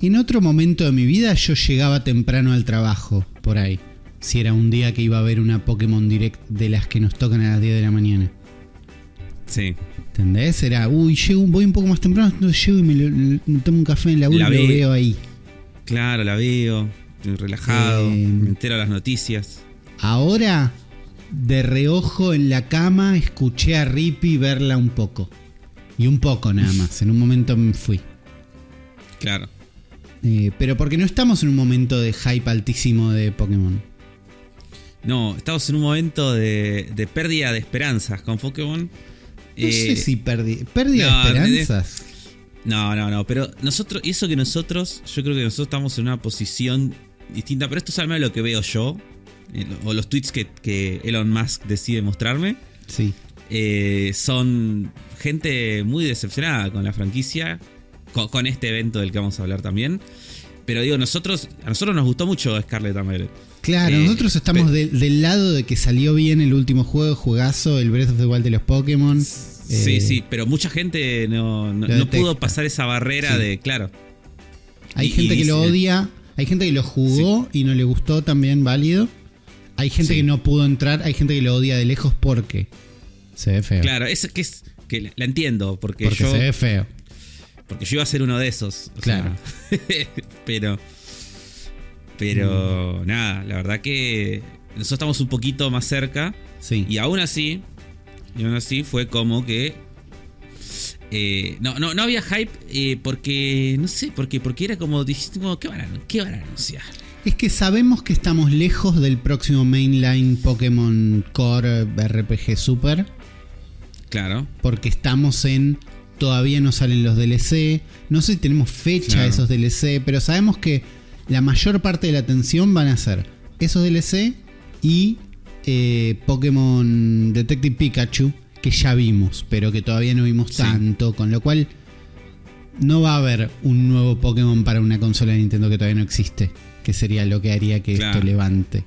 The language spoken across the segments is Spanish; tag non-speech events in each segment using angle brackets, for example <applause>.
En otro momento de mi vida yo llegaba temprano al trabajo, por ahí. Si era un día que iba a haber una Pokémon Direct de las que nos tocan a las 10 de la mañana. Sí. ¿Entendés? Era, uy, llego, voy un poco más temprano, llego y me, lo- me tomo un café en la La y lo ve- veo ahí. Claro, la veo. Estoy relajado. Eh, me entero las noticias. Ahora, de reojo en la cama, escuché a Rippy verla un poco. Y un poco nada <laughs> más. En un momento me fui. Claro. Eh, pero porque no estamos en un momento de hype altísimo de Pokémon. No, estamos en un momento de, de pérdida de esperanzas con Pokémon. No Eh, sé si perdí. Pérdida no, de esperanzas. No, no, no, pero nosotros, y eso que nosotros, yo creo que nosotros estamos en una posición distinta, pero esto es al menos lo que veo yo, eh, o los tweets que, que Elon Musk decide mostrarme, Sí. eh, son gente muy decepcionada con la franquicia, con, con este evento del que vamos a hablar también. Pero digo, nosotros, a nosotros nos gustó mucho Scarlet Violet. Claro, Eh, nosotros estamos de- del lado de que salió bien el último juego, juegazo, el Breath of the Wild de los Pokémon. Sí, Eh, sí, pero mucha gente no, no- pudo pasar esa barrera Sí. de, claro. Hay Y- gente y que lo dice- odia, hay gente que lo jugó y no le gustó también, válido. Hay gente Sí. que no pudo entrar, hay gente que lo odia de lejos porque se ve feo. Claro, es que es que la- la entiendo, porque, porque yo se ve feo. Porque yo iba a ser uno de esos. Claro. sea, <laughs> pero pero Mm. nada, la verdad que nosotros estamos un poquito más cerca Sí. y aún así y aún así fue como que eh, no, no, no había hype eh, porque no sé, porque porque era como dijiste como qué van a, qué van a anunciar. Es que sabemos que estamos lejos del próximo mainline Pokémon Core RPG Super. Claro. Porque estamos en. Todavía no salen los DLC. No sé si tenemos fecha Claro. de esos DLC. Pero sabemos que la mayor parte de la atención van a ser esos DLC y eh, Pokémon Detective Pikachu. Que ya vimos, pero que todavía no vimos Sí. tanto. Con lo cual. No va a haber un nuevo Pokémon para una consola de Nintendo que todavía no existe. Que sería lo que haría que Claro. esto levante.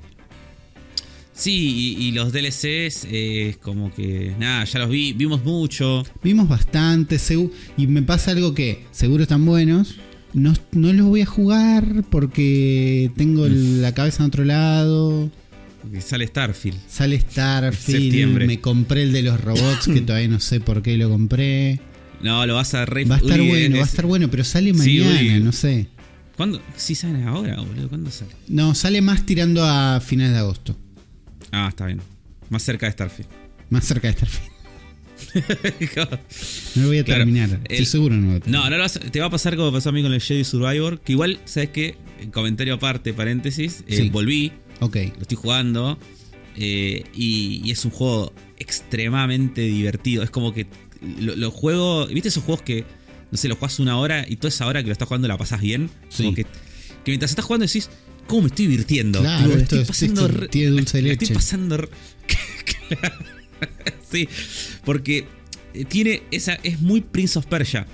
Sí, y, y los DLCs eh, es como que nada, ya los vi, vimos mucho. Vimos bastante, segu- y me pasa algo que seguro están buenos. No, no los voy a jugar porque tengo el- la cabeza en otro lado. Porque sale Starfield. Sale Starfield, Septiembre. me compré el de los robots que <clears throat> todavía no sé por qué lo compré. No, lo vas a re Va a estar Uy, bueno, va a es- estar bueno, pero sale mañana, no sé. ¿Cuándo? Sí, sale ahora, boludo. ¿Cuándo sale? No, sale más tirando a finales de agosto. Ah, está bien. Más cerca de Starfield. Más cerca de Starfield. <laughs> No lo voy a Claro, terminar. Estoy el- seguro no lo voy a no, terminar. no lo vas a- te va a pasar como pasó a mí con el Jedi Survivor. Que igual, ¿sabes qué? Comentario aparte, paréntesis. eh, Sí. Volví, Ok. lo estoy jugando. eh, y, y es un juego extremadamente divertido. Es como que lo, lo juego. ¿Viste esos juegos que, no sé, lo juegas una hora y toda esa hora que lo estás jugando la pasas bien? Sí. Como que, que mientras estás jugando decís, ¿cómo me estoy divirtiendo? Claro, esto- estoy pasando esto re- tiene dulce de leche. Estoy pasando. Claro. <laughs> <laughs> sí, porque eh, tiene esa. Es muy Prince of Persia.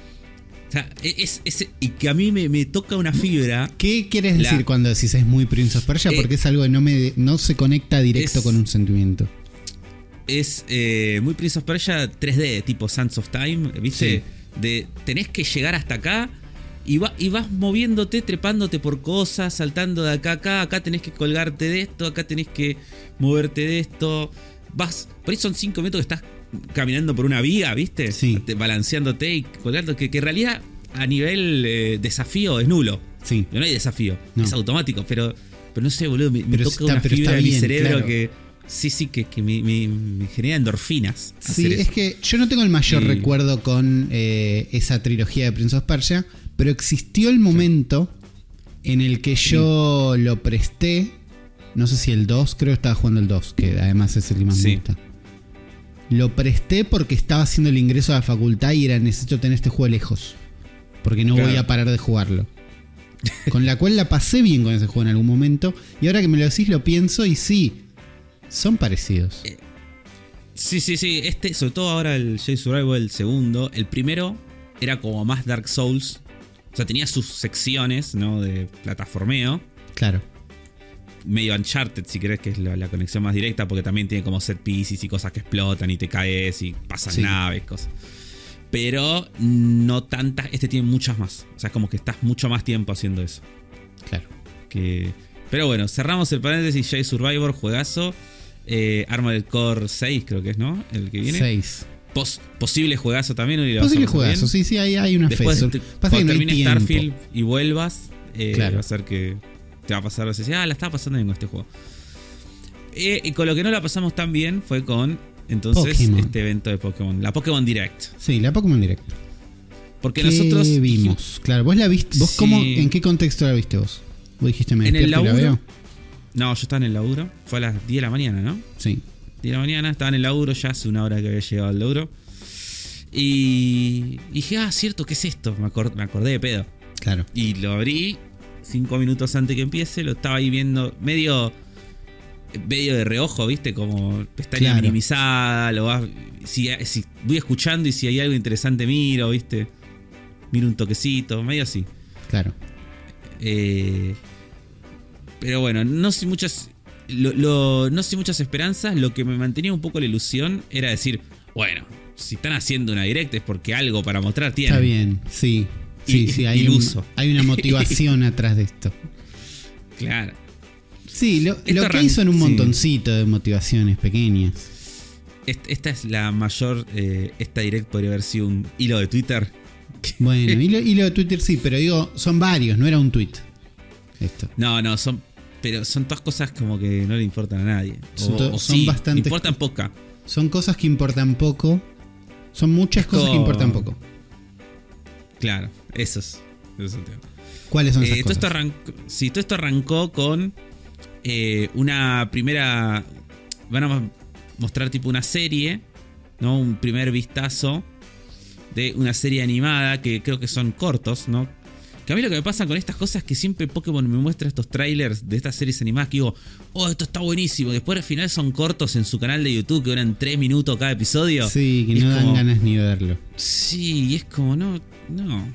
O sea, e, es, es- y que a mí me, me toca una fibra. ¿Qué quieres La- decir cuando decís es muy Prince of Persia? Eh, Porque es algo que no, me, no se conecta directo es- con un sentimiento. es eh, muy Prince of Persia 3D, tipo Sands of Time, ¿viste? De tenés que llegar hasta acá y, va- y vas moviéndote, trepándote por cosas, saltando de acá a acá, acá tenés que colgarte de esto, acá tenés que moverte de esto. Vas, por ahí son 5 minutos que estás caminando por una viga, ¿viste? Sí. Te- Balanceándote y colgando, que, que en realidad a nivel eh, desafío es nulo. Sí. No hay desafío, No. es automático, pero, pero no sé, boludo, me, me toca está- una fibra en mi cerebro claro. que. Sí, sí, que, que me, me- me genera endorfinas. Sí, es que yo no tengo el mayor Y- recuerdo con eh, esa trilogía de Prince of Persia, pero existió el momento en el que yo lo presté. No sé si el 2, creo que estaba jugando el 2, que además es el que más me gusta. Lo presté porque estaba haciendo el ingreso a la facultad y era necesito tener este juego lejos. Porque no Claro. voy a parar de jugarlo. Con la cual la pasé bien con ese juego en algún momento. Y ahora que me lo decís, lo pienso y sí, son parecidos. Sí, sí, sí. Este, sobre todo ahora el Jade Survival, el segundo. El primero era como más Dark Souls. O sea, tenía sus secciones, ¿no? De plataformeo. Claro. Medio Uncharted, si querés, que es la, la conexión más directa, porque también tiene como set pieces y cosas que explotan y te caes y pasan Sí. naves, cosas. Pero no tantas. Este tiene muchas más. O sea, como que estás mucho más tiempo haciendo eso. Claro. Que, pero bueno, cerramos el paréntesis. Jay Survivor, juegazo. Eh, Armored Core 6, creo que es, ¿no? El que viene. 6. Pos- posible juegazo también. y Posible juegazo, bien. sí, sí, hay, hay una Después, fe. te- Pasa cuando que no hay termine tiempo. Starfield y vuelvas, eh, Claro. va a ser que te va a pasar. Vas a decir, ah, la estaba pasando bien con este juego. Eh, y con lo que no la pasamos tan bien fue con entonces Pokémon. este evento de Pokémon, la Pokémon Direct. Sí, la Pokémon Direct. Porque ¿Qué nosotros vimos? Claro, vos la viste. ¿Vos Sí. cómo, ¿En qué contexto la viste vos? Vos dijiste, me En el la laburo. veo. No, yo estaba en el laburo. Fue a las 10 de la mañana, ¿no? Sí. 10 de la mañana, estaba en el laburo, ya hace una hora que había llegado al laburo. Y dije, ah, cierto, ¿qué es esto? Me, acor- me acordé de pedo. Claro. Y lo abrí cinco minutos antes que empiece, lo estaba ahí viendo medio medio de reojo, ¿viste? Como pestaña Claro. minimizada, lo vas, si, si voy escuchando y si hay algo interesante miro, ¿viste? Miro un toquecito, medio así. Claro. Eh, pero bueno, no sin muchas lo- lo- no sin muchas esperanzas, lo que me mantenía un poco la ilusión era decir, bueno, si están haciendo una direct es porque algo para mostrar tienen. Está bien, sí. Sí, Y- sí, hay, un- iluso. hay una motivación <laughs> atrás de esto. Claro. Sí, lo, lo que hay son un sí. montoncito de motivaciones pequeñas. Est- Esta es la mayor. eh, esta direct podría haber sido un hilo de Twitter. Bueno, y lo, y lo de Twitter sí, pero digo, son varios, no era un tweet. Esto. No, no, son. Pero son todas cosas como que no le importan a nadie. Son O, to- o son sí, bastante- importan poca. Son cosas que importan poco. Son muchas Es cosas que importan poco. Claro, esos. Ese es el tema. ¿Cuáles son Eh, esas todo, cosas? esto arrancó, sí, todo esto arrancó con eh, una primera. Van a mostrar tipo una serie, ¿no? Un primer vistazo de una serie animada que creo que son cortos, ¿no? Que a mí lo que me pasa con estas cosas es que siempre Pokémon me muestra estos trailers de estas series animadas que digo, oh, esto está buenísimo. Después al final son cortos en su canal de YouTube que duran 3 minutos cada episodio. Sí, que no dan como- ganas ni de verlo. Sí, y es como, no, no.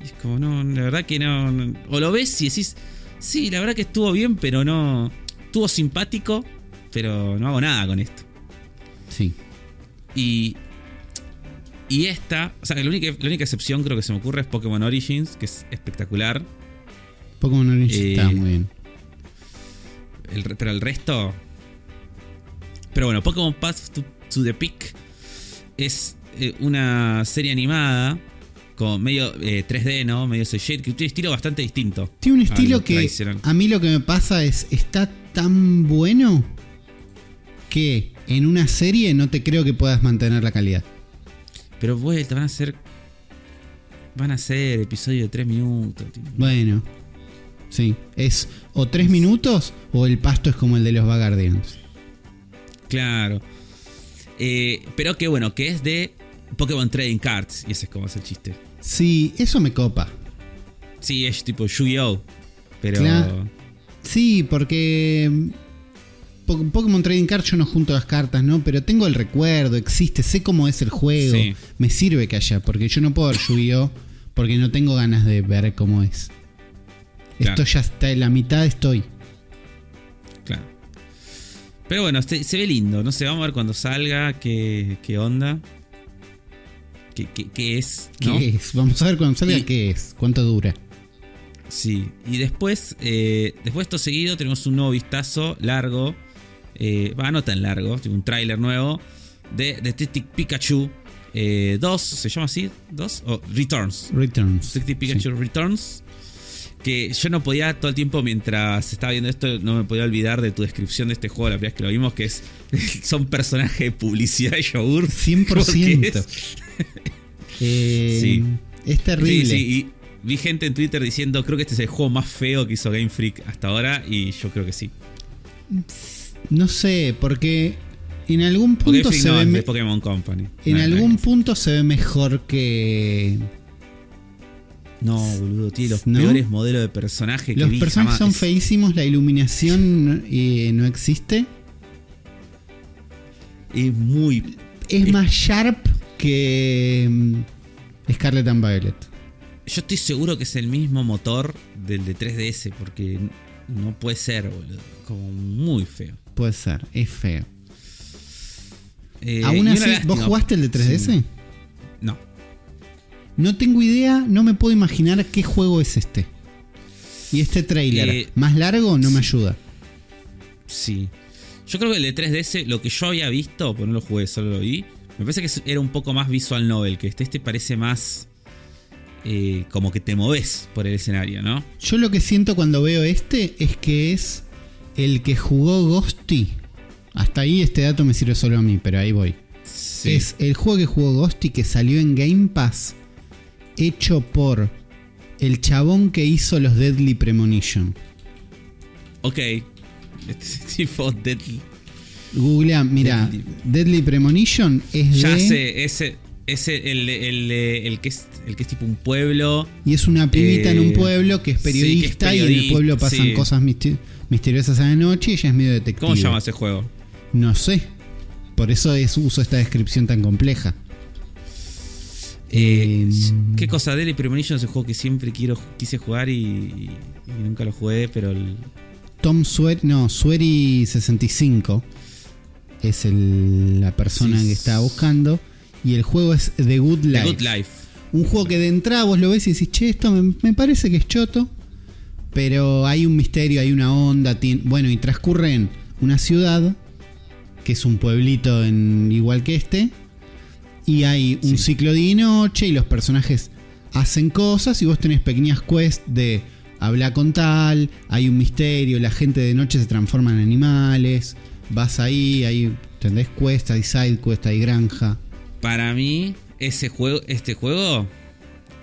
Es como, no, la verdad que no, no. O lo ves y decís, sí, la verdad que estuvo bien, pero no. Estuvo simpático, pero no hago nada con esto. Sí. Y. Y esta, o sea, la única, la única excepción creo que se me ocurre es Pokémon Origins, que es espectacular. Pokémon Orange Eh, está muy bien. El pero el resto. Pero bueno, Pokémon Path to, to the Peak es eh, una serie animada con medio eh, 3D, ¿no? Medio shade, que tiene un estilo bastante distinto. Tiene un estilo lo que a mí lo que me pasa es, está tan bueno que en una serie no te creo que puedas mantener la calidad. Pero vuelta, van a ser. Van a ser episodios de 3 minutos. Bueno, sí, es o tres minutos o el pasto es como el de los Vagardians. Claro. Eh, pero que bueno, que es de Pokémon Trading Cards. Y ese es como es el chiste. Sí, eso me copa. Sí, es tipo Yu-Gi-Oh! Pero. Claro. Sí, porque Po- Pokémon Trading Card yo no junto las cartas, ¿no? Pero tengo el recuerdo, existe, sé cómo es el juego. Sí. Me sirve que haya, porque yo no puedo ver Yu-Gi-Oh! porque no tengo ganas de ver cómo es. Claro. Esto ya está, en la mitad estoy. Claro. Pero bueno, se, ve lindo. No sé, vamos a ver cuando salga qué, qué onda. ¿Qué, qué- qué es? ¿Qué es? Vamos a ver cuando salga Y- qué es, cuánto dura. Sí. Y después, eh, después de esto seguido, tenemos un nuevo vistazo largo. Eh, va, no tan largo, un tráiler nuevo. De Detective Pikachu 2. ¿Se llama así? ¿2? O Returns. Returns. Detective Pikachu Returns. Que yo no podía todo el tiempo mientras estaba viendo esto, no me podía olvidar de tu descripción de este juego la primera vez que lo vimos, que es <laughs> son personajes de publicidad de yogur. 100%. Porque es- <laughs> Eh, Sí. Es terrible. Sí, sí, y vi gente en Twitter diciendo, creo que este es el juego más feo que hizo Game Freak hasta ahora, y yo creo que sí. No sé, porque en algún punto se no ve Pokémon Company. en No, algún no. punto se ve mejor que No, boludo, tiene los peores modelos de personaje que los vi personajes jamás. son feísimos, la iluminación eh, no existe. Es muy Es Es- más sharp que mm, Scarlet and Violet. Yo estoy seguro que es el mismo motor del de 3DS, porque no puede ser, boludo. Como muy feo. Puede ser, es feo. Eh, Aún así, lástima. ¿vos jugaste el de 3DS? No. no tengo idea, no me puedo imaginar qué juego es este. Y este trailer Eh, más largo no me ayuda. Sí. Yo creo que el de 3DS, lo que yo había visto, pues no lo jugué, solo lo vi. Me parece que era un poco más visual novel, que este, este parece más eh, como que te moves por el escenario, ¿no? Yo lo que siento cuando veo este es que es el que jugó Ghosty. Hasta ahí este dato me sirve solo a mí, pero ahí voy. Sí. Es el juego que jugó Ghosty que salió en Game Pass, hecho por el chabón que hizo los Deadly Premonition. Ok. Este es <laughs> tipo Deadly. Googlea, mira, Deadly. Deadly Premonition es Ya de. sé, ese, ese el, el, el que es, el que es tipo un pueblo. Y es una pibita en un Eh, pueblo que es sí, que es periodista y en el pueblo pasan sí. cosas misteriosas a la noche y ella es medio detective. ¿Cómo se llama ese juego? No sé. Por eso es, uso esta descripción tan compleja. Eh, Eh, ¿Qué cosa? Deadly Premonition es un juego que siempre quiero, quise jugar y, y nunca lo jugué, pero el, Tom Swery, no, Swery65 es el- la persona Sí. que estaba buscando. Y el juego es The Good The Life. Good Life. Un juego que de entrada vos lo ves y decís, che, esto me, me parece que es choto. Pero hay un misterio, hay una onda. bueno, y transcurre en una ciudad, que es un pueblito en, igual que este. Y hay un Sí. ciclo día y noche y los personajes hacen cosas y vos tenés pequeñas quests de hablar con tal, hay un misterio, la gente de noche se transforma en animales, vas ahí, hay, ¿entendés? Quest, hay side quest, hay granja. Para mí, ese juego, este juego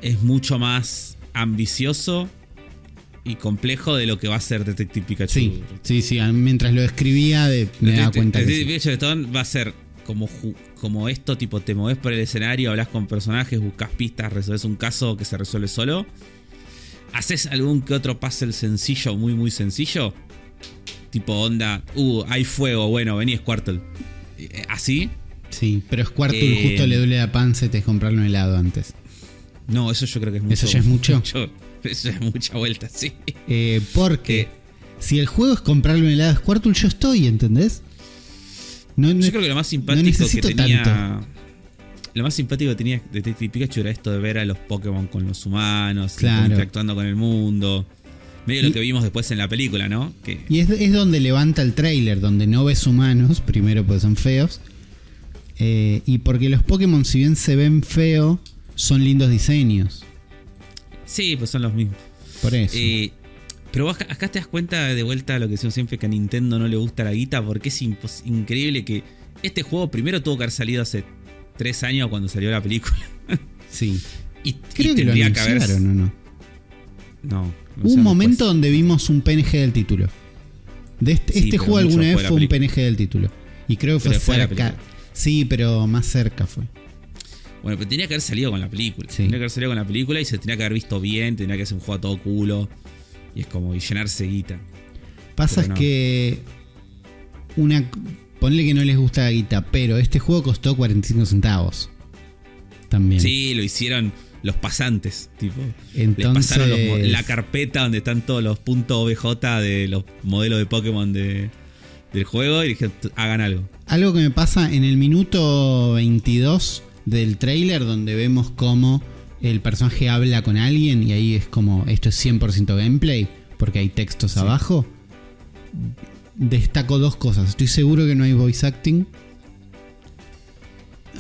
es mucho más ambicioso y complejo de lo que va a ser Detective Pikachu. Sí, sí, sí, mientras lo escribía de- me daba cuenta Detective. Pikachu Stone va a ser como, como esto, tipo te moves por el escenario, hablas con personajes, buscas pistas, resolves un caso que se resuelve solo. Haces algún que otro puzzle sencillo, muy muy sencillo. Tipo onda, uh, hay fuego, bueno, vení Squirtle. Eh, Así. Sí, pero Squirtle Eh, justo le duele la panza y te es comprarle un helado antes. No, eso yo creo que es mucho. ¿Eso ya es mucho? <laughs> eso es mucha vuelta, sí. Eh, porque Eh. si el juego es comprarle un helado a Squirtle, yo estoy, ¿entendés? No, no- Yo creo que lo más simpático que tenía. tanto. Lo más simpático que tenía Detective Pikachu era esto de ver a los Pokémon con los humanos, Claro. interactuando con el mundo. Medio Y- lo que vimos después en la película, ¿no? Que, Y es, es donde levanta el trailer, donde no ves humanos, primero porque son feos. Eh, y porque los Pokémon, si bien se ven feos, son lindos diseños. sí, pues son los mismos. Por eso. Eh, pero vos acá, acá te das cuenta de vuelta de lo que decimos siempre que a Nintendo no le gusta la guita, porque es increíble que este juego primero tuvo que haber salido hace tres años cuando salió la película. <laughs> sí. <laughs> Y, Creo y que lo que haber. anunciaron, ¿o no? No. no Hubo un momento después. donde vimos un PNG del título. De este, Sí, este juego alguna vez fue un película. PNG del título. Y creo que fue cerca. Sí, pero más cerca fue. Bueno, pero tenía que haber salido con la película. Sí. Tenía que haber salido con la película y se tenía que haber visto bien, tenía que ser un juego a todo culo. Y es como y llenarse guita. Pasa no. que. Una. Ponle que no les gusta la guita, pero este juego costó 45 centavos. También. Sí, lo hicieron los pasantes, tipo. Entonces- Les pasaron los la carpeta donde están todos los puntos OBJ de los modelos de Pokémon de, del juego y dije, hagan algo. Algo que me pasa en el minuto 22 del trailer, donde vemos cómo el personaje habla con alguien y ahí es como esto es 100% gameplay, porque hay textos abajo. Destaco dos cosas. Estoy seguro que no hay voice acting.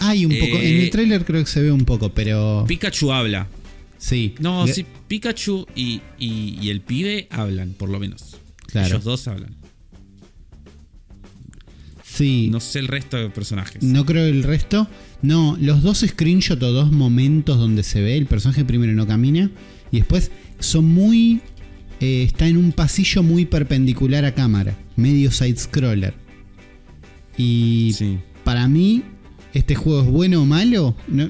Hay un poco. En Eh, el trailer creo que se ve un poco, pero. Pikachu habla. Sí. No, sí, Pikachu y, y- y el pibe hablan, por lo menos. Claro. Ellos dos hablan. Sí. No sé el resto de personajes. No creo el resto. No, los dos screenshots o dos momentos donde se ve, el personaje primero no camina y después son muy... eh, está en un pasillo muy perpendicular a cámara, medio side scroller. Y Sí. para mí, este juego es bueno o malo. No,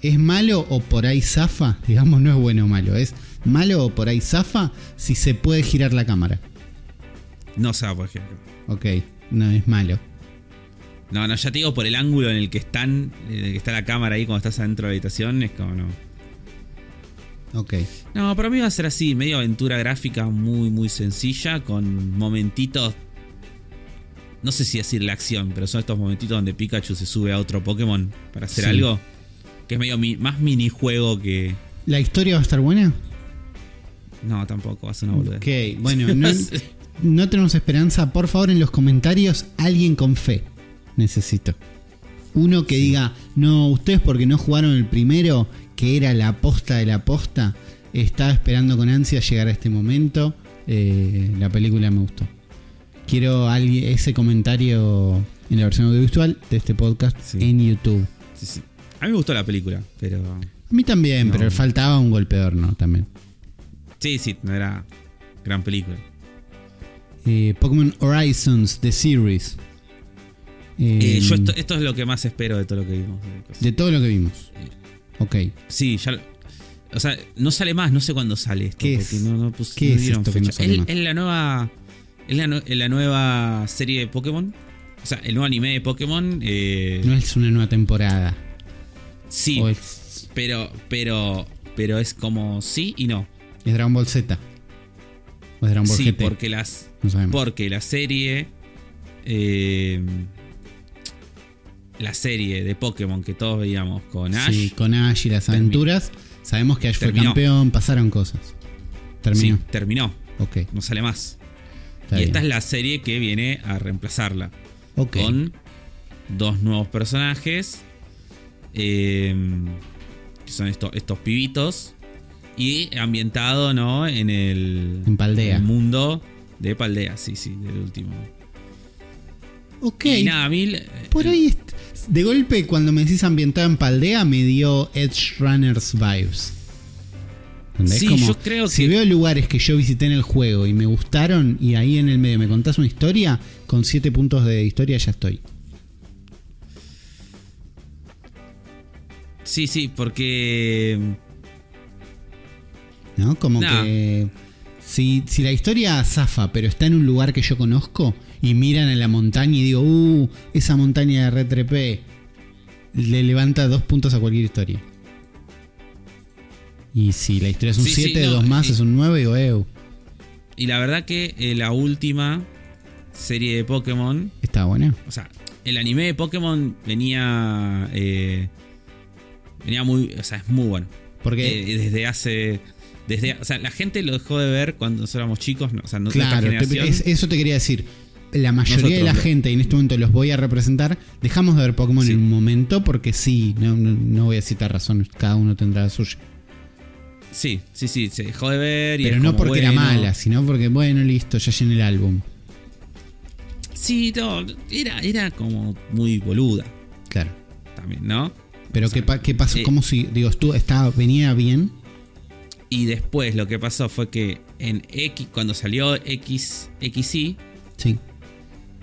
es malo o por ahí zafa, <laughs> digamos, no es bueno o malo, es malo o por ahí zafa si se puede girar la cámara. No va por ejemplo. Ok, no es malo. No, no, ya te digo por el ángulo en el que están, en el que está la cámara ahí cuando estás adentro de la habitación, es como no. Ok. No, para mí va a ser así, medio aventura gráfica muy, muy sencilla, con momentitos. No sé si decir la acción, pero son estos momentitos donde Pikachu se sube a otro Pokémon para hacer Sí. algo. Que es medio mi- más minijuego que. ¿La historia va a estar buena? No, tampoco, va a ser una boludez. Ok, bueno, no, <laughs> no tenemos esperanza. Por favor, en los comentarios, alguien con fe. Necesito. Uno que diga, no, ustedes porque no jugaron el primero, que era la aposta de la aposta, estaba esperando con ansia llegar a este momento. Eh, la película me gustó. Quiero alguien, ese comentario en la versión audiovisual de este podcast Sí. en YouTube. Sí, sí. A mí me gustó la película, pero. A mí también, No. pero faltaba un golpe de horno también. Sí, sí, no era gran película. Eh, Pokémon Horizons, The Series. Eh, Eh, yo esto, esto es lo que más espero de todo lo que vimos. de todo lo que vimos. Ok. Sí, ya. O sea, no sale más, no sé cuándo sale esto. ¿Qué es? no, no ¿Qué no es esto que no fecha. sale es, más? es la nueva. Es la, nue- es la nueva serie de Pokémon. O sea, el nuevo anime de Pokémon. eh, No es una nueva temporada. sí, es, pero. Pero. Pero es como sí y no. es Dragon Ball Z. O es Dragon Ball Sí, GT. porque las. No sabemos. Porque la serie. eh, la serie de Pokémon que todos veíamos con Ash. Sí, con Ash y las aventuras. Sabemos que Ash fue campeón, pasaron cosas. Terminó. sí, terminó. Ok. No sale más. Está y esta es la serie que viene a reemplazarla. Ok. Con dos nuevos personajes. eh, que son estos, estos pibitos. Y ambientado, ¿no? En el, En Paldea. el mundo de Paldea, sí, sí, del último. Ok. Y nada. Por ahí, est- de golpe, cuando me decís ambientado en Paldea, me dio Edge Runners vibes. ¿Entendés? Sí, Como, yo creo si que- veo lugares que yo visité en el juego y me gustaron, y ahí en el medio me contás una historia, con 7 puntos de historia ya estoy. Sí, sí, porque. ¿No? Como que. Si, si la historia zafa, pero está en un lugar que yo conozco, y miran en la montaña y digo, uh, esa montaña de retrepé, le levanta dos puntos a cualquier historia. Y si la historia es un Sí, sí, 7, no, dos más y- es un 9, digo, eu, Y la verdad que eh, la última serie de Pokémon. está buena. O sea, el anime de Pokémon venía. eh, venía muy. O sea, es muy bueno. Porque, Eh, desde hace. Desde, o sea, la gente lo dejó de ver cuando nosotros éramos chicos. No, o sea, no claro, te- generación. es- eso te quería decir. La mayoría de la gente, y en este momento los voy a representar, dejamos de ver Pokémon Sí. en un momento porque sí, no, no- voy a citar razones, cada uno tendrá la suya. Sí, sí, sí, se dejó de ver. Y Pero no porque era mala, sino porque, bueno, listo, ya llené el álbum. Sí, no, era, era como muy boluda Claro. también, ¿no? Pero O sea, ¿qué, qué pasó? eh, ¿Cómo si, digo, tú estaba, venía bien? Y después lo que pasó fue que en X, cuando salió X, XY, Sí.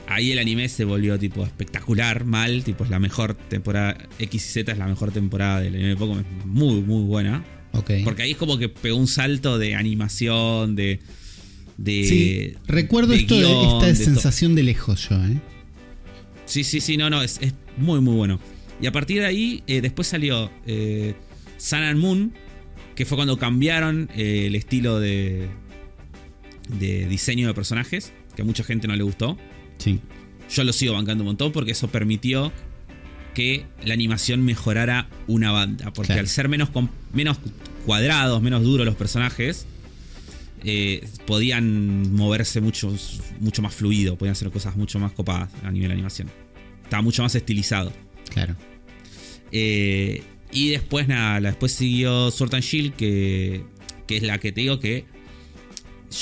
ahí el anime se volvió tipo espectacular, mal, tipo es la mejor temporada, X y Z es la mejor temporada del anime de Pokémon, es muy, muy buena. Porque ahí es como que pegó un salto de animación, de... de sí, recuerdo de esto de guion, esta de sensación de lejos yo, ¿eh? Sí, sí, sí, no, no, es, es muy, muy bueno. Y a partir de ahí, eh, después salió eh, Sun and Moon, que fue cuando cambiaron eh, el estilo de, de diseño de personajes, que a mucha gente no le gustó. Sí. Yo lo sigo bancando un montón porque eso permitió que la animación mejorara una banda. Porque Claro. al ser menos, menos cuadrados, menos duros los personajes, eh, podían moverse mucho, mucho más fluido, podían hacer cosas mucho más copadas a nivel de animación. Estaba mucho más estilizado. Claro. Eh, y después, nada, después siguió Sword and Shield, que, que es la que te digo que.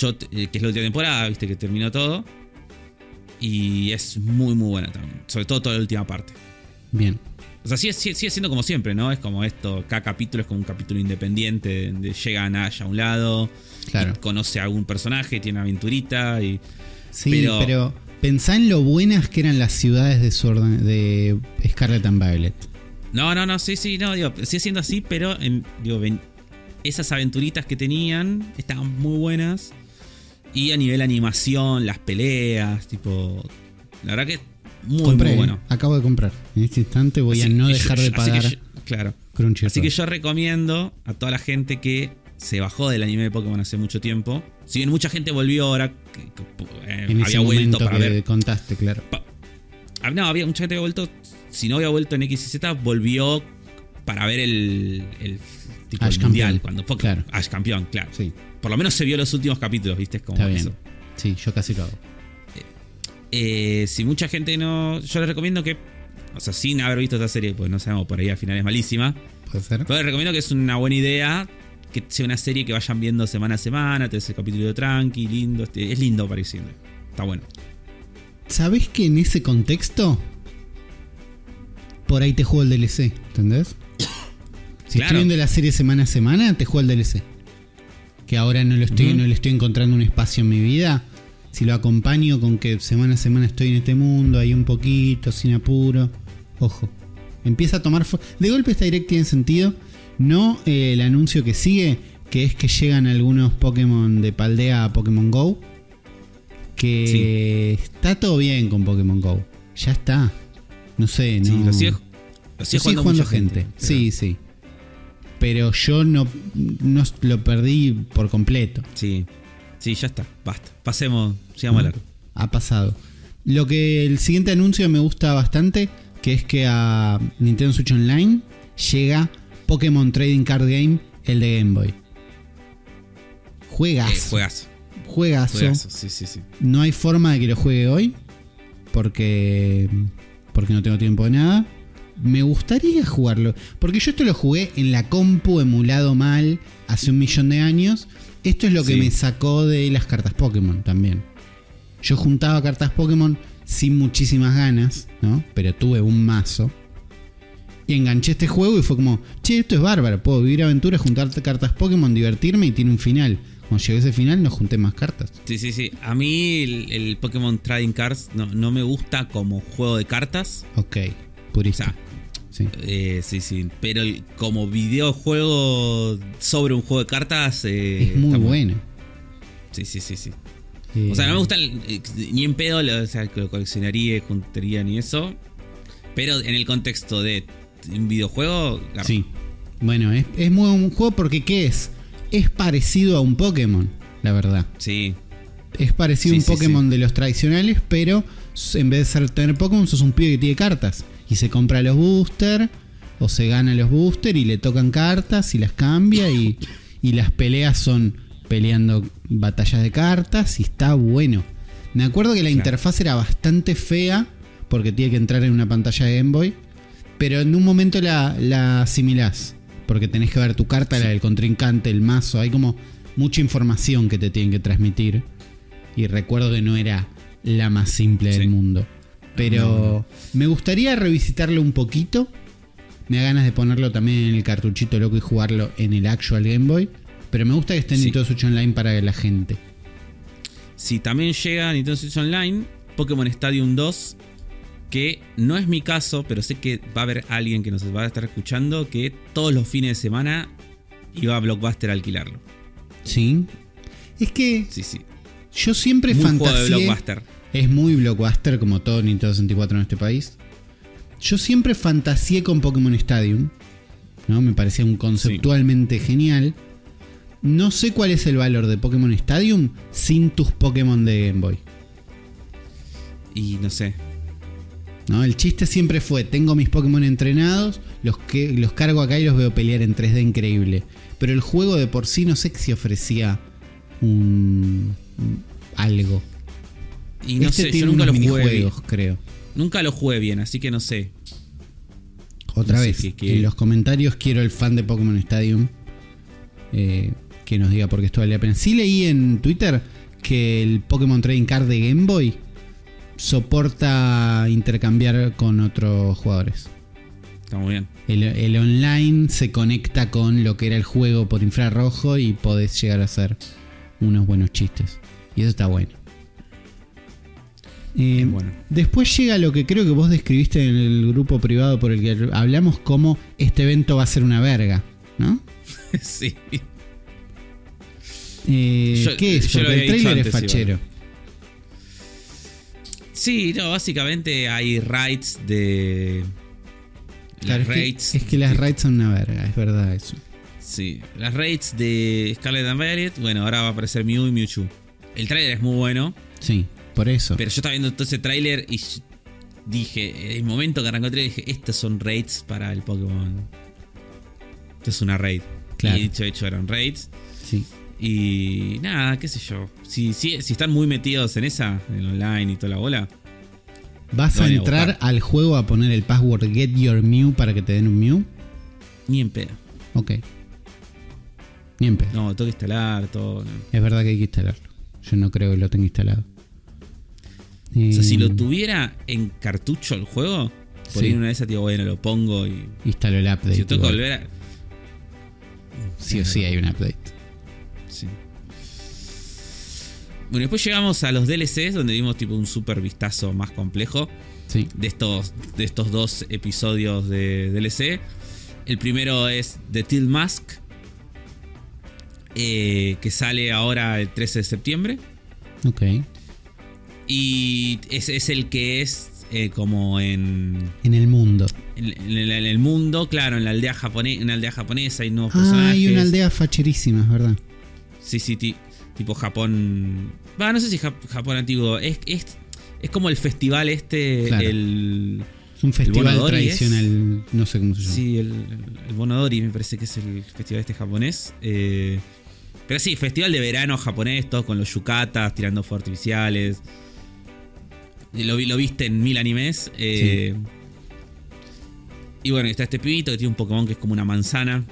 Yo, eh, que es la última temporada, viste, que terminó todo. Y es muy, muy buena también. Sobre todo toda la última parte. Bien. O sea, sigue, sigue- siendo como siempre, ¿no? Es como esto, cada capítulo es como un capítulo independiente, donde llega Nash a un lado, Claro. y conoce a algún personaje, tiene una aventurita y... Sí, pero, Pero- pensá en lo buenas que eran las ciudades de, Sword de Scarlet and Violet. No, no, no, sí, sí, no, digo, sigue siendo así, pero en- digo, ven- esas aventuritas que tenían estaban muy buenas. Y a nivel animación, las peleas, tipo. La verdad que muy, Compré, muy ¿eh? bueno. Acabo de comprar. En este instante voy a no dejar yo- de pagar yo- claro. Crunchyroll. Así que yo recomiendo a toda la gente que se bajó del anime de Pokémon hace mucho tiempo. Si bien mucha gente volvió ahora, eh, en ese vuelto momento para que ver. contaste, claro. Ah, No, había mucha gente que había vuelto. Si no había vuelto en X y Z, volvió para ver el, el tipo Ash el mundial. campeón, Cuando Poké- claro. Ash campeón, claro. Sí, Por lo menos se vio los últimos capítulos, ¿viste? Es como está bien. eso. Sí, yo casi lo hago. Eh, si mucha gente no. Yo les recomiendo que. O sea, sin haber visto esta serie, pues no sabemos, por ahí al final es malísima. ¿Puede ser? Pero les recomiendo que es una buena idea que sea una serie que vayan viendo semana a semana. Te el capítulo tranqui, lindo. este, es lindo pareciendo. Está bueno. ¿Sabés que en ese contexto? Por ahí te juego el DLC, ¿entendés? Si Claro. estoy viendo la serie semana a semana, te juego el DLC. Que ahora no lo estoy, no le estoy encontrando un espacio en mi vida. Si lo acompaño con que semana a semana estoy en este mundo, ahí un poquito, sin apuro. Ojo. Empieza a tomar. De golpe esta direct tiene sentido. No eh, el anuncio que sigue, que es que llegan algunos Pokémon de Paldea a Pokémon Go. Que está todo bien con Pokémon Go. Ya está. No sé, no. Sí, lo sigue, lo Lo sigue jugando, gente. pero- Sí, sí. Pero yo no, no lo perdí por completo. Sí. Sí, ya está. Basta. Pasemos. Sigamos a largo. Ha pasado. Lo que el siguiente anuncio me gusta bastante, que es que a Nintendo Switch Online llega Pokémon Trading Card Game, el de Game Boy. Eh, Juegazo. juegazo. juegazo. Juegazo. Sí, sí, sí. No hay forma de que lo juegue hoy. Porque. Porque no tengo tiempo de nada. Me gustaría jugarlo. Porque yo esto lo jugué en la compu emulado mal hace un millón de años. Esto es lo que Sí. me sacó de las cartas Pokémon también. Yo juntaba cartas Pokémon sin muchísimas ganas, ¿no? Pero tuve un mazo. Y enganché este juego y fue como, che, esto es bárbaro. Puedo vivir aventuras, juntar cartas Pokémon, divertirme y tiene un final. Cuando llegué a ese final no junté más cartas. Sí, sí, sí. A mí el, el Pokémon Trading Cards no, no me gusta como juego de cartas. Ok, O purista. sea, Sí. eh, sí, sí. Pero el- como videojuego sobre un juego de cartas. eh, es muy bueno. Sí, sí, sí, sí. Eh, O sea, no me gusta el- eh, ni en pedo, lo- o sea, que lo coleccionaría, juntaría ni eso. Pero en el contexto de un videojuego. Sí. Bueno, es, es muy un juego porque ¿qué es? Es parecido a un Pokémon, la verdad. Sí, Es parecido a un sí, Pokémon de los tradicionales, pero en vez de ser tener Pokémon, sos un pibe que tiene cartas. Y se compra los booster, o se gana los booster y le tocan cartas y las cambia. Y, y las peleas son peleando batallas de cartas y está bueno. Me acuerdo que la Claro. interfaz era bastante fea, porque tiene que entrar en una pantalla de Game Boy. Pero en un momento la, la asimilás. Porque tenés que ver tu carta, la del contrincante, el mazo. Hay como mucha información que te tienen que transmitir. Y recuerdo que no era la más simple Sí. del mundo. Pero me gustaría revisitarlo un poquito. Me da ganas de ponerlo también en el cartuchito loco y jugarlo en el actual Game Boy. Pero me gusta que esté en Sí. Nintendo Switch Online para la gente. Si también llega Nintendo Switch Online, Pokémon Stadium 2, que no es mi caso, pero sé que va a haber alguien que nos va a estar escuchando que todos los fines de semana iba a Blockbuster a alquilarlo. ¿Sí? Es que Sí, sí. yo siempre Muy juego de fantaseé. Blockbuster. Es muy blockbuster como todo Nintendo 64 en este país. Yo siempre fantaseé con Pokémon Stadium. ¿no? Me parecía un conceptualmente genial. No sé cuál es el valor de Pokémon Stadium sin tus Pokémon de Game Boy. Y no sé. ¿No? El chiste siempre fue, tengo mis Pokémon entrenados, los, que, los cargo acá y los veo pelear en 3D increíble. Pero el juego de por sí no sé si ofrecía un, un- algo. Y no este sé, yo tiene nunca unos lo jugué bien. creo. Nunca lo jugué bien, así que no sé. Otra No sé vez, en los comentarios quiero el fan de Pokémon Stadium eh, que nos diga por qué esto vale la pena. Sí leí en Twitter que el Pokémon Trading Card de Game Boy soporta intercambiar con otros jugadores. Está muy bien. El, el online se conecta con lo que era el juego por infrarrojo y podés llegar a hacer unos buenos chistes. Y eso está bueno. Eh, bueno. Después llega lo que creo que vos describiste en el grupo privado por el que hablamos como este evento va a ser una verga, ¿no? <laughs> sí. Eh, Yo- ¿Qué es? Porque el trailer es fachero. Sí, no, básicamente hay raids de. Claro, las es, que, es que las raids son una verga, es verdad eso. Sí, las raids de Scarlet and Violet. Bueno, ahora va a aparecer Mew y Mewtwo. El tráiler es muy bueno, Sí, por eso. pero yo estaba viendo todo ese tráiler y dije, en el momento que arrancó el tráiler, dije, estos son raids para el Pokémon esto es una raid. Claro. Y dicho hecho eran raids. Sí. Y nada, qué sé yo. Si, si, si están muy metidos en esa, en online y toda la bola. ¿Vas a entrar al juego a poner el password Get Your Mew para que te den un Mew? Ni en pedo. Ok. Ni en pedo. No, tengo que instalar todo. Es verdad que hay que instalarlo. Yo no creo que lo tenga instalado. O sea, si lo tuviera en cartucho el juego, por Sí. ahí una de esas, digo, bueno, lo pongo y. Instalo el update. Si tengo que volver a. Sí o sí hay un update. Sí. Bueno, después llegamos a los DLCs, donde dimos tipo un super vistazo más complejo Sí. de estos, de estos dos episodios de DLC. El primero es The Till Mask, eh, que sale ahora el 13 de septiembre. Ok. Y es, es el que es eh, como en, En el mundo. en, en el- en el mundo, claro, en la aldea, japone- en la aldea japonesa hay nuevos Ah, personajes. hay una aldea facherísima, es verdad. Sí, sí, ti- tipo Japón. Va, no sé si Jap- Japón antiguo. Es, es, es como el festival este, Claro. el. Es un festival tradicional, no sé cómo se llama. Sí, el, el Bonodori me parece que es el festival este japonés. Eh, pero sí, festival de verano japonés, todos con los yucatas, tirando fuegos artificiales. Lo, lo viste en mil animes. eh, Y bueno, está este pibito que tiene un Pokémon que es como una manzana.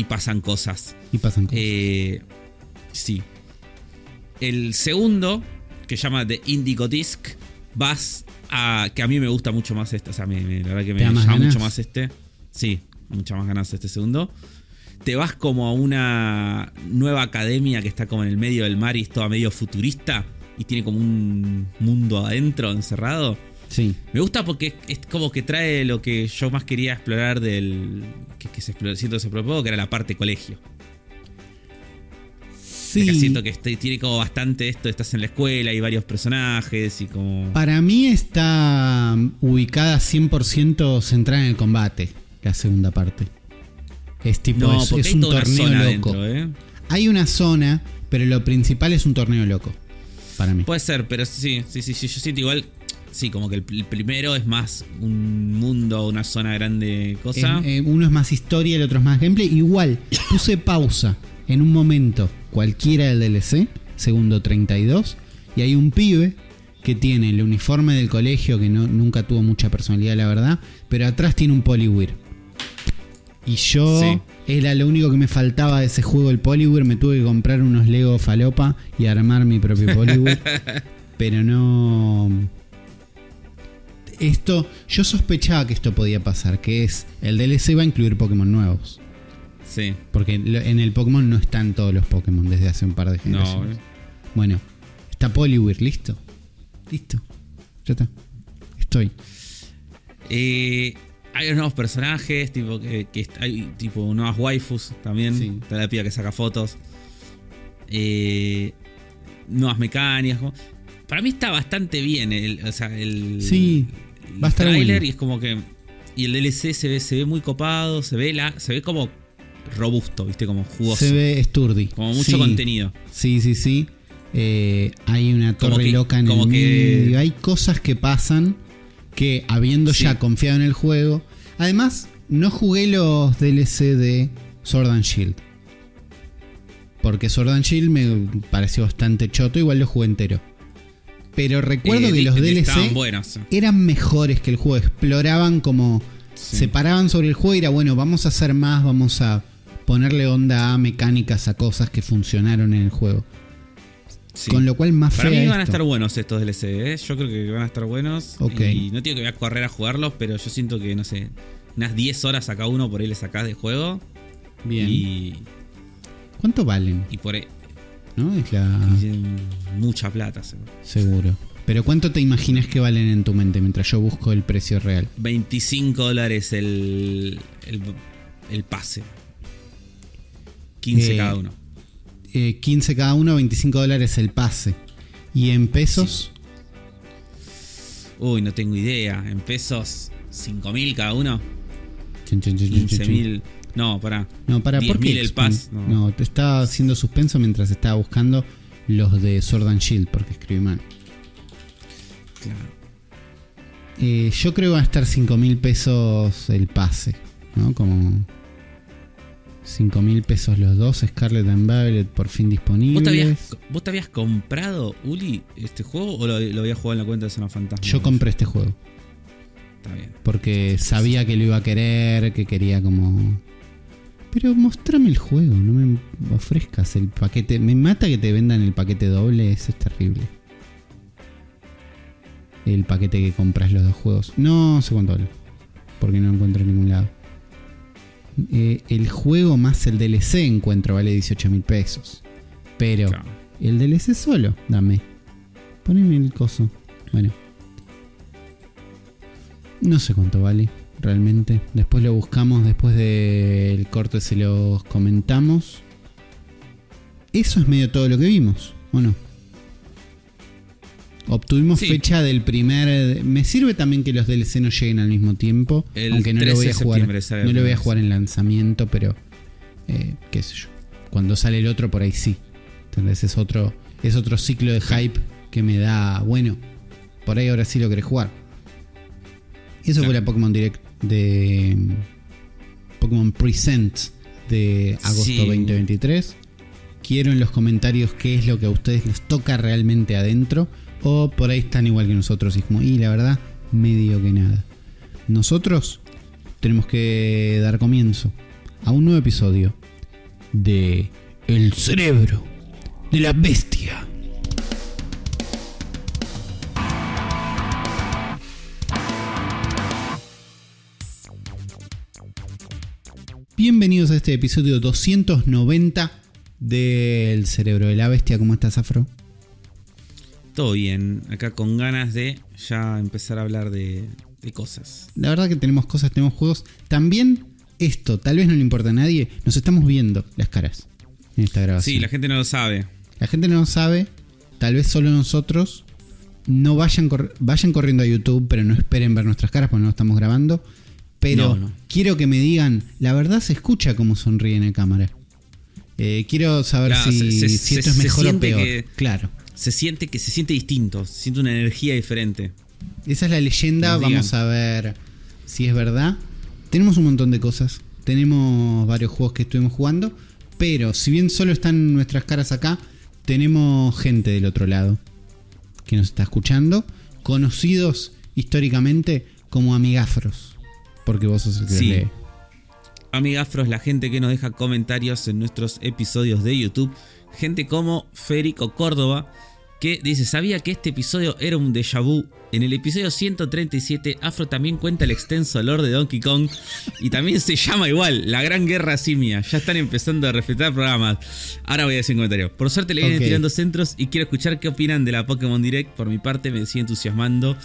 Y pasan cosas. Y pasan cosas. Eh, sí. El segundo, que se llama The Indigo Disc, vas a. que a mí me gusta mucho más este. O sea, me- me- la verdad que me ¿Te da más llama ganas? mucho más este. Sí, muchas más ganas este segundo. Te vas como a una nueva academia que está como en el medio del mar y es toda medio futurista. Y tiene como un mundo adentro, encerrado. Sí. Me gusta porque es, es como que trae lo que yo más quería explorar del. que, que se exploró, siento que se propuso, que era la parte colegio. Sí. Acá siento que este- tiene como bastante esto, estás en la escuela, hay varios personajes y como... Para mí está ubicada 100% centrada en el combate, la segunda parte. Es tipo, No, es, porque es un torneo loco. adentro, ¿eh? Hay una zona, pero lo principal es un torneo loco. Para mí. Puede ser, pero sí, sí, sí, sí, yo siento igual... Sí, como que el, el primero es más un mundo, una zona grande, cosa. Eh, eh, uno es más historia, el otro es más gameplay. Igual, puse pausa en un momento cualquiera del DLC, segundo 32, y hay un pibe que tiene el uniforme del colegio, que no, nunca tuvo mucha personalidad, la verdad, pero atrás tiene un Poliwhir. Y yo Sí. era lo único que me faltaba de ese juego, el Poliwhir. Me tuve que comprar unos Lego Falopa y armar mi propio Poliwhir. <laughs> pero no. Esto, yo sospechaba que esto podía pasar, que es el DLC va a incluir Pokémon nuevos. sí. Porque en el Pokémon no están todos los Pokémon desde hace un par de No, generaciones. eh. Bueno, está Poliwhir, listo. Listo. Ya está. Estoy. Eh, hay unos nuevos personajes, tipo que, hay tipo nuevas waifus también. Sí. Está la piba que saca fotos. Eh, nuevas mecánicas. Para mí está bastante bien el, o sea, el, Sí, va a estar tráiler bueno. y es como que y el DLC se ve se ve muy copado, se ve la se ve como robusto, ¿viste? Como jugoso. Se ve sturdy. Como mucho Sí. contenido. Sí, sí, sí. Eh, hay una Como torre que- loca en como el que- medio. Hay cosas que pasan que habiendo Sí. ya confiado en el juego. Además, no jugué los DLC de Sword and Shield. Porque Sword and Shield me pareció bastante choto, igual lo jugué entero. Pero recuerdo Eh, que los DLC buenos. eran mejores que el juego. Exploraban como. Sí. Se paraban sobre el juego y era bueno, vamos a hacer más, vamos a ponerle onda a mecánicas, a cosas que funcionaron en el juego. Sí. Con lo cual más Para mí van a estar buenos estos DLC, ¿eh? Yo creo que van a estar buenos. Ok. Y no digo que voy a correr a jugarlos, pero yo siento que, no sé, unas 10 horas a cada uno por ahí le sacás de juego. Bien. Y, ¿Cuánto valen? y por ahí. ¿No? Es la. mucha plata, seguro. Seguro. Pero ¿cuánto te imaginas que valen en tu mente mientras yo busco el precio real? 25 dólares el, el, el pase. 15 Eh, cada uno. Eh, 15 cada uno, 25 dólares el pase. ¿Y en pesos? Uy, no tengo idea. En pesos, 5.000 cada uno. Chun, chun, chun, chun, chun, chun. 15.000. No, pará. No, para ¿por 10.000 qué el pass, No. no. te estaba haciendo suspenso mientras estaba buscando los de Sword and Shield, porque escribí mal. Claro. Eh, yo creo que va a estar 5 mil pesos el pase. ¿no? Como 5 mil pesos los dos, Scarlet and Violet por fin disponibles. ¿Vos te, habías, ¿Vos te habías comprado, Uli, este juego o lo, lo habías jugado en la cuenta de Zona Fantasma? Yo compré este juego. Está bien. Porque sabía que lo iba a querer, que quería como... Pero mostrame el juego, no me ofrezcas el paquete. Me mata que te vendan el paquete doble, eso es terrible. El paquete que compras los dos juegos. No sé cuánto vale. Porque no lo encuentro en ningún lado. Eh, el juego más el DLC encuentro vale 18 mil pesos. Pero Claro. el DLC solo, dame. Poneme el coso. Bueno. No sé cuánto vale realmente. Después lo buscamos, después del corte se los comentamos. Eso es medio todo lo que vimos, ¿o no? Obtuvimos Sí. fecha del primer. Me sirve también que los DLC no lleguen al mismo tiempo. El aunque no lo 13 voy a jugar. No lo voy a jugar en lanzamiento, pero. eh, qué sé yo. Cuando sale el otro por ahí sí. Entonces es otro. Es otro ciclo de hype que me da. Bueno. Por ahí ahora sí lo querés jugar. Eso fue la Pokémon Direct de. mm, Pokémon Present de agosto Sí. 2023. Quiero en los comentarios qué es lo que a ustedes les toca realmente adentro. O por ahí están igual que nosotros. Y como, y la verdad, medio que nada. Nosotros tenemos que dar comienzo a un nuevo episodio de El cerebro de la bestia. Bienvenidos a este episodio 290 del cerebro de la bestia. ¿Cómo estás, Afro? Todo bien. Acá con ganas de ya empezar a hablar de, de cosas. La verdad que tenemos cosas, tenemos juegos. También esto, tal vez no le importa a nadie, nos estamos viendo las caras en esta grabación. Sí, la gente no lo sabe. La gente no lo sabe, tal vez solo nosotros. No vayan, cor- vayan corriendo a YouTube, pero no esperen ver nuestras caras porque no estamos grabando. Pero No, no. Quiero que me digan, la verdad se escucha cómo sonríen en cámara. Eh, quiero saber Claro, si, se- se- si esto se- es mejor o peor. que- Claro. Se siente que se siente distinto, se siente una energía diferente. Esa es la leyenda, Nos vamos digan. a ver si es verdad. Tenemos un montón de cosas, tenemos varios juegos que estuvimos jugando, pero si bien solo están nuestras caras acá, tenemos gente del otro lado que nos está escuchando, conocidos históricamente como amigafros, porque vos sos el que Sí. lee. Amigafros, la gente que nos deja comentarios en nuestros episodios de YouTube. Gente como Federico Córdoba, que dice, sabía que este episodio era un déjà vu. En el episodio 137, Afro también cuenta el extenso lore de Donkey Kong. Y también se llama igual, La Gran Guerra Simia. Ya están empezando a respetar programas. Ahora voy a decir un comentario. Por suerte le vienen tirando centros y quiero escuchar qué opinan de la Pokémon Direct. Por mi parte me sigue entusiasmando.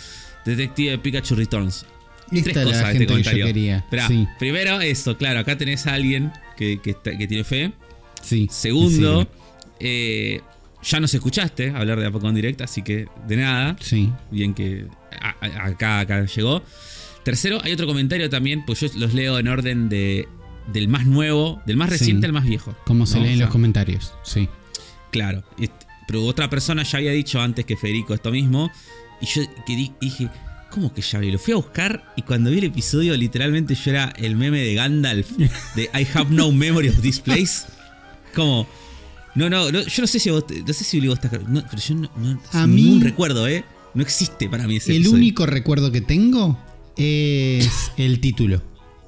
Detective Pikachu Returns. Esta Tres cosas de gente este que yo quería. Sí, Primero, eso, claro, acá tenés a alguien que, que está- que tiene fe. sí. Segundo, eh, ya nos escuchaste hablar de Pokémon Direct, así que de nada. Sí. Bien que a- a- acá, acá llegó. Tercero, hay otro comentario también, pues yo los leo en orden de, del más nuevo, del más Sí. reciente al más viejo. Como se ¿no? lee O sea, los comentarios. Sí. Claro. Pero otra persona ya había dicho antes que Federico esto mismo. Y yo que di- dije, ¿cómo que ya hablé? Lo fui a buscar y cuando vi el episodio, literalmente yo era el meme de Gandalf de I have no memory of this place. Como. No, no, no, yo no sé si vos, no sé si vos estás. No, pero yo no, no A sin ningún mí- recuerdo, ¿eh? No existe para mí ese El episodio. único recuerdo que tengo es el título.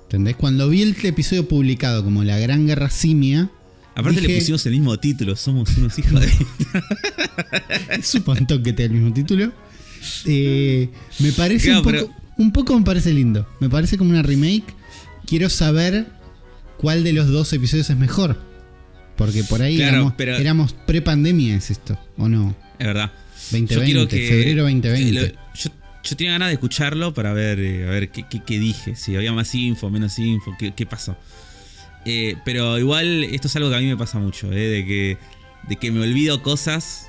¿Entendés? Cuando vi el episodio publicado como La Gran Guerra Simia. Aparte le pusimos el mismo título, somos unos hijos de. <laughs> Montón que tenga el mismo título. Eh, me parece Claro, un, poco, pero- un poco me parece lindo. Me parece como una remake. Quiero saber cuál de los dos episodios es mejor. Porque por ahí Claro, éramos, pero- éramos pre-pandemia, es esto, ¿o no? Es verdad. 2020, Yo que- febrero 2020. que lo- yo, yo tenía ganas de escucharlo para ver, eh, a ver qué, qué- qué dije, si había más info, menos info, qué, qué pasó. Eh, pero igual esto es algo que a mí me pasa mucho, eh, de, que, de que me olvido cosas.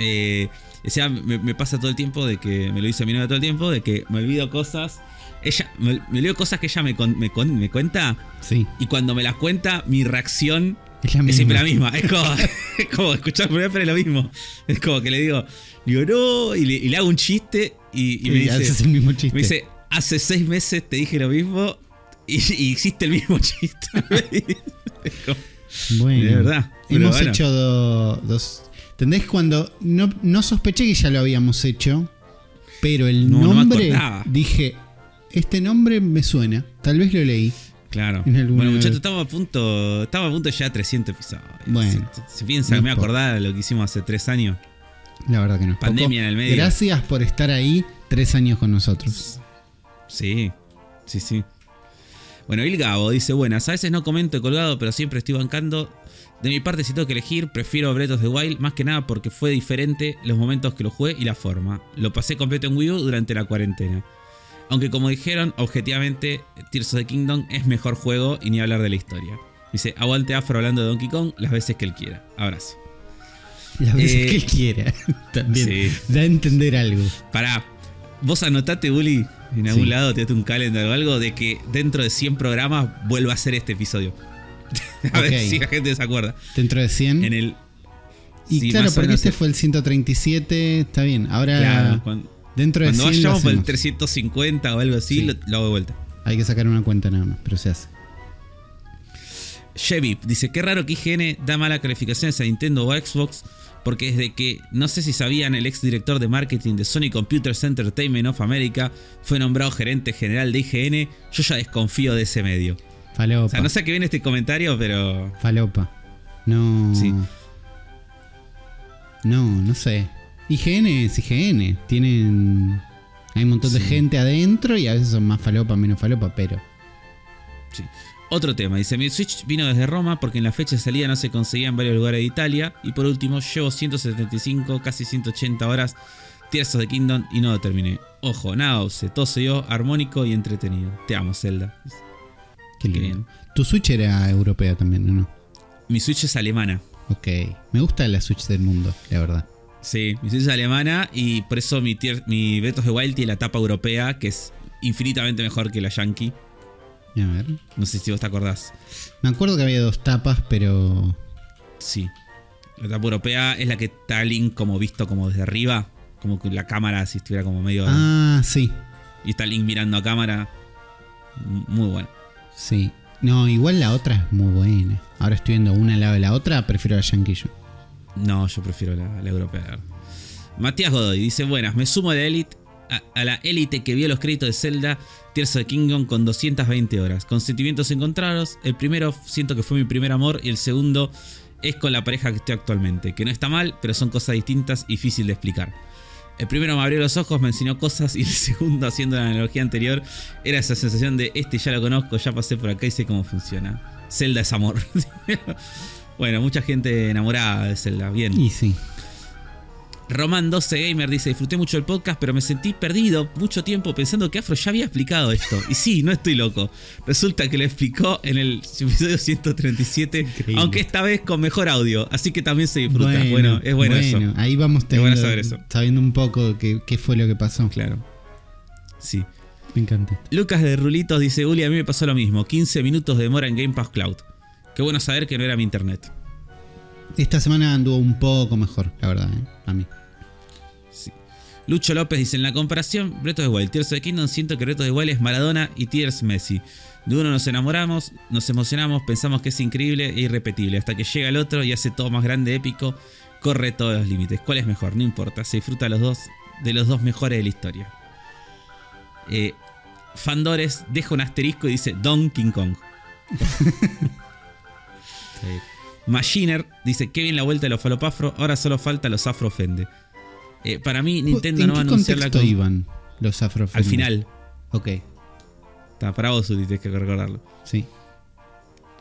eh, o sea, me, me pasa todo el tiempo, de que me lo dice mi novia todo el tiempo, de que me olvido cosas. Ella, me, me olvido cosas que ella me, con- me, con- me cuenta Sí, y cuando me las cuenta, mi reacción es la es misma. siempre la misma. Es como, <laughs> es como escuchar por pero es lo mismo. Es como que le digo, digo, no, y le, y le hago un chiste y, y me, Y dice, el mismo chiste. me dice, hace seis meses te dije lo mismo y, y hiciste el mismo <laughs> chiste. <laughs> Bueno, De verdad, Hemos bueno. hecho do- dos. ¿Entendés? Cuando no, no sospeché que ya lo habíamos hecho, pero el No, no nombre, acordaba. dije, este nombre me suena, tal vez lo leí. Claro. Bueno, muchachos, estamos a punto. Estamos a punto ya de 300 episodios. Bueno. Se, se piensa No que me acordaba de lo que hicimos hace tres años. La verdad que no. Pandemia poco. en el medio. Gracias por estar ahí tres años con nosotros. Sí, sí, sí. Bueno, Il Gabo dice: Buenas, a veces no comento colgado, pero siempre estoy bancando. De mi parte, si tengo que elegir, prefiero Breath of the Wild, más que nada porque fue diferente los momentos que lo jugué y la forma. Lo pasé completo en Wii U durante la cuarentena. Aunque como dijeron, objetivamente, Tears of the Kingdom es mejor juego y ni hablar de la historia. Dice, aguante Afro hablando de Donkey Kong las veces que él quiera. Abrazo. Las veces Eh, que él quiera. <laughs> También sí. da a entender algo. Pará, vos anotate, Bully, en algún Sí. lado, te un calendar o algo, de que dentro de 100 programas vuelva a ser este episodio. <laughs> a ver si la gente se acuerda. Dentro de 100. En el. y sí, claro, porque este es- fue el 137. Está bien. Ahora, Claro, cuando, dentro de cuando 100 lo vayamos por el hacemos. 350 o algo así, Sí. lo, lo hago de vuelta. Hay que sacar una cuenta nada más, pero se hace. Chevy dice: Qué raro que IGN da malas calificaciones a Nintendo o a Xbox. Porque desde que, no sé si sabían, el ex director de marketing de Sony Computers Entertainment of America fue nombrado gerente general de IGN, yo ya desconfío de ese medio. Falopa. O sea, no sé a qué viene este comentario, pero Falopa. No. Sí. No, no sé. IGN es IGN. Tienen. Hay un montón de gente adentro y a veces son más falopa, menos falopa, pero. Sí. Otro tema, dice, mi Switch vino desde Roma porque en la fecha de salida no se conseguía en varios lugares de Italia. Y por último, llevo 175, casi 180 horas Tears the Kingdom y no lo terminé. Ojo, nada, obse, todo se dio armónico y entretenido. Te amo, Zelda. Qué lindo. Tu Switch era europea también, ¿no? no? Mi Switch es alemana. Ok. Me gusta la Switch del mundo, la verdad. Sí, mi Switch es alemana y por eso mi, tier- mi Breath of the Wild tiene la tapa europea, que es infinitamente mejor que la Yankee. A ver. No sé si vos te acordás. Me acuerdo que había dos tapas, pero. Sí. La tapa europea es la que está Link como visto como desde arriba. Como que la cámara si estuviera como medio... Ah, sí. Y está Link mirando a cámara. Muy bueno. Sí. No, igual la otra es muy buena. Ahora estoy viendo una al lado de la otra, prefiero la Yankee. No, yo prefiero la, europea. Matías Godoy dice: Buenas, me sumo a la élite. A, a la élite que vio los créditos de Zelda Tears of the Kingdom con 220 horas. Con sentimientos encontrados. El primero siento que fue mi primer amor. Y el segundo es con la pareja que estoy actualmente. Que no está mal, pero son cosas distintas y difícil de explicar. El primero me abrió los ojos, me enseñó cosas. Y el <laughs> segundo, haciendo la analogía anterior, era esa sensación de: Este ya lo conozco, ya pasé por acá y sé cómo funciona. Zelda es amor. <laughs> bueno, mucha gente enamorada de Zelda. Bien. Y sí. Roman 12 Gamer dice, disfruté mucho el podcast, pero me sentí perdido mucho tiempo pensando que Afro ya había explicado esto. Y sí, no estoy loco. Resulta que lo explicó en el episodio 137, Increíble. aunque esta vez con mejor audio. Así que también se disfruta. Bueno, es bueno, eso. Ahí vamos Es bueno teniendo- saber eso. sabiendo un poco qué, qué fue lo que pasó. Claro. Sí. Me encanta. Lucas de Rulitos dice, Uli, a mí me pasó lo mismo. 15 minutos de demora en Game Pass Cloud. Qué bueno saber que no era mi internet. Esta semana anduvo un poco mejor, la verdad, ¿eh? a mí. Lucho López dice: En la comparación, Breath of the Wild, Tears of the Kingdom, siento que Breath of the Wild es Maradona y Tears Messi. De uno nos enamoramos, nos emocionamos, pensamos que es increíble e irrepetible, hasta que llega el otro y hace todo más grande, épico, corre todos los límites. ¿Cuál es mejor? No importa, se disfruta los dos, de los dos mejores de la historia. Eh, Fandores deja un asterisco y dice Don King Kong. <laughs> Machiner dice: Qué bien la vuelta de los falopafro, ahora solo falta los afro ofende. Eh, para mí, Nintendo ¿En no va a anunciar la iban los Al final. Ok, Está para vos, tienes que recordarlo. sí.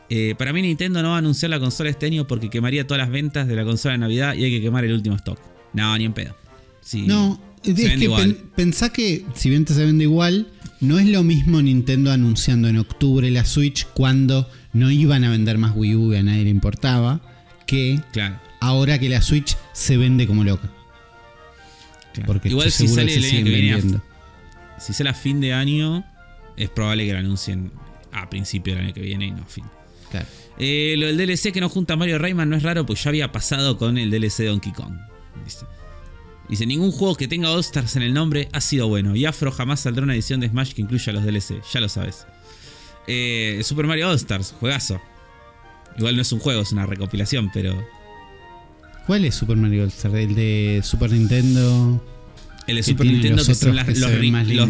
Eh, para mí, Nintendo no va a anunciar la consola este año porque quemaría todas las ventas de la consola de Navidad y hay que quemar el último stock. No, ni en pedo. Sí, No, es que pen- pensá que si bien te se vende igual, no es lo mismo Nintendo anunciando en octubre la Switch cuando no iban a vender más Wii U y a nadie le importaba, que Claro, ahora que la Switch se vende como loca. Claro. Porque Igual si sale que el año que viene, a- si sale a fin de año, es probable que lo anuncien a principio del año que viene y no a fin. Claro. Eh, lo del DLC que no junta a Mario Rayman no es raro, pues ya había pasado con el DLC de Donkey Kong. Dice. Dice, ningún juego que tenga All Stars en el nombre ha sido bueno. Y Afro jamás saldrá una edición de Smash que incluya los DLC, ya lo sabes. Eh, Super Mario All Stars, juegazo. Igual no es un juego, es una recopilación, pero. ¿Cuál es Super Mario All Stars? ¿El de Super Nintendo? El de Super Nintendo, los que son otros las- que los, re-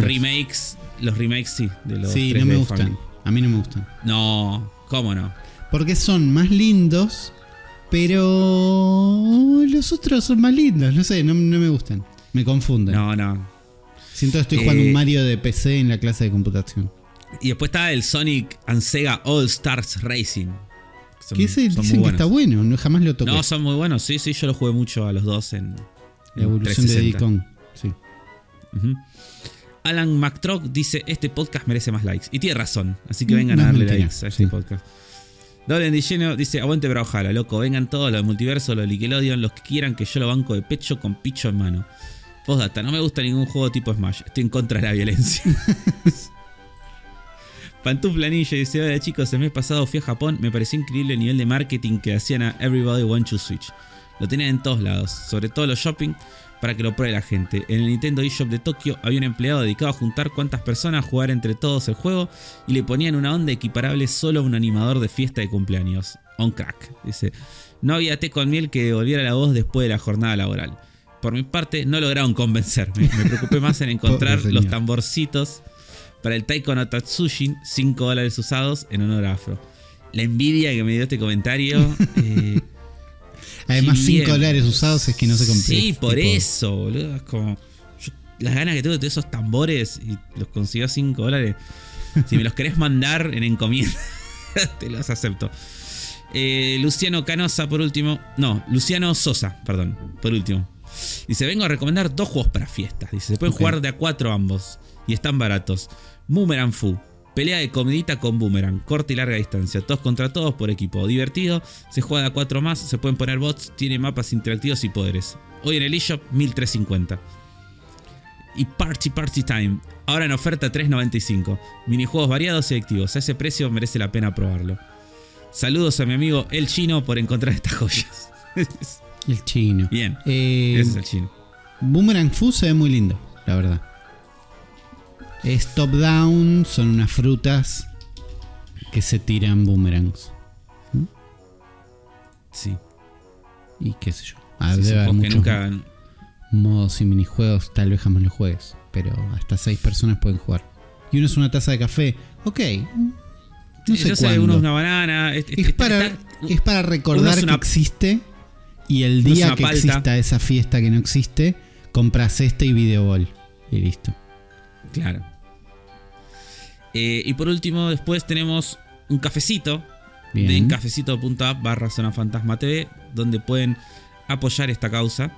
remakes. Los remakes, sí, de los Sí, 3D no me gustan. Family. A mí no me gustan. No, ¿cómo no? Porque son más lindos, pero los otros son más lindos. No sé, no, no me gustan. Me confunden. No, no. Siento que estoy jugando Eh, un Mario de PC en la clase de computación. Y después está el Sonic and Sega All Stars Racing. Son- Que ese son dicen que está bueno, no, jamás lo toqué. No, son muy buenos. Sí, sí, yo lo jugué mucho a los dos en. la evolución de 360. Diddy Kong. Sí. Alan McTrock dice: Este podcast merece más likes. Y tiene razón. Así que Mm, vengan no a darle mentira, likes a este sí. podcast. Doble Lleno dice: Aguante Brawlhalla, loco. Vengan todos los del multiverso, los de Nickelodeon, los que quieran que yo lo banco de pecho con picho en mano. Postdata: No me gusta ningún juego tipo Smash. Estoy en contra de la violencia. <laughs> Pantufla Ninja dice: Hola chicos, el mes pasado fui a Japón. Me pareció increíble el nivel de marketing que hacían a Everybody Want to Switch. Lo tenían en todos lados, sobre todo los shopping, para que lo pruebe la gente. En el Nintendo eShop de Tokio había un empleado dedicado a juntar cuántas personas jugar entre todos el juego y le ponían una onda equiparable solo a un animador de fiesta de cumpleaños. On crack, dice. No había té con miel que devolviera la voz después de la jornada laboral. Por mi parte, no lograron convencerme. Me preocupé más en <laughs> encontrar los tamborcitos para el Taiko no Tatsujin, 5 dólares usados en honor a Afro. La envidia que me dio este comentario. <laughs> eh, Además, Sí, 5 bien. dólares usados es que no se compré. Sí, por Tipo, eso, boludo. Es como. yo- las ganas que tengo de todos esos tambores y los consigo a 5 dólares. Si me los querés mandar en encomienda, <laughs> te los acepto. Eh, Luciano Canosa, por último. No, Luciano Sosa, perdón, por último. Dice: Vengo a recomendar dos juegos para fiestas. Dice: Se pueden jugar de a cuatro ambos. Y están baratos. Boomerang Fu. Pelea de comidita con boomerang, corta y larga distancia, todos contra todos por equipo, divertido, se juega de a 4 más, se pueden poner bots, tiene mapas interactivos y poderes. Hoy en el eShop 1350. Y Party Party Time, ahora en oferta 3.95. Minijuegos variados y activos, a ese precio merece la pena probarlo. Saludos a mi amigo El Chino por encontrar estas joyas. <laughs> El chino. Bien, Eh, ese es el Chino. Boomerang Fu se ve muy lindo, la verdad. Es top down, son unas frutas que se tiran boomerangs. Sí. Y qué sé yo. Ah, Sí, debe haber muchos nunca, modos y minijuegos, tal vez jamás los juegues. Pero hasta 6 personas pueden jugar. Y uno es una taza de café. Ok. No Sí, sé yo sé, cuándo. uno es una banana. es- Es es- para, está- es para recordar una- que existe. Y el día que palta. exista esa fiesta que no existe, compras este y videoball. Y listo. Claro. Eh, y por último, después tenemos un cafecito Bien. de cafecito.app barra zona fantasma TV, donde pueden apoyar esta causa.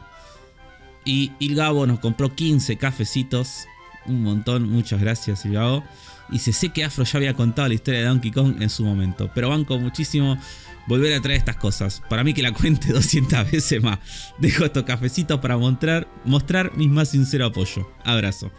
Y Ilgabo nos compró 15 cafecitos, un montón, muchas gracias Ilgabo. Y se sé que Afro ya había contado la historia de Donkey Kong en su momento, pero banco muchísimo volver a traer estas cosas. Para mí que la cuente <laughs> 200 veces más. Dejo estos cafecitos para mostrar, mostrar mi más sincero apoyo. Abrazo.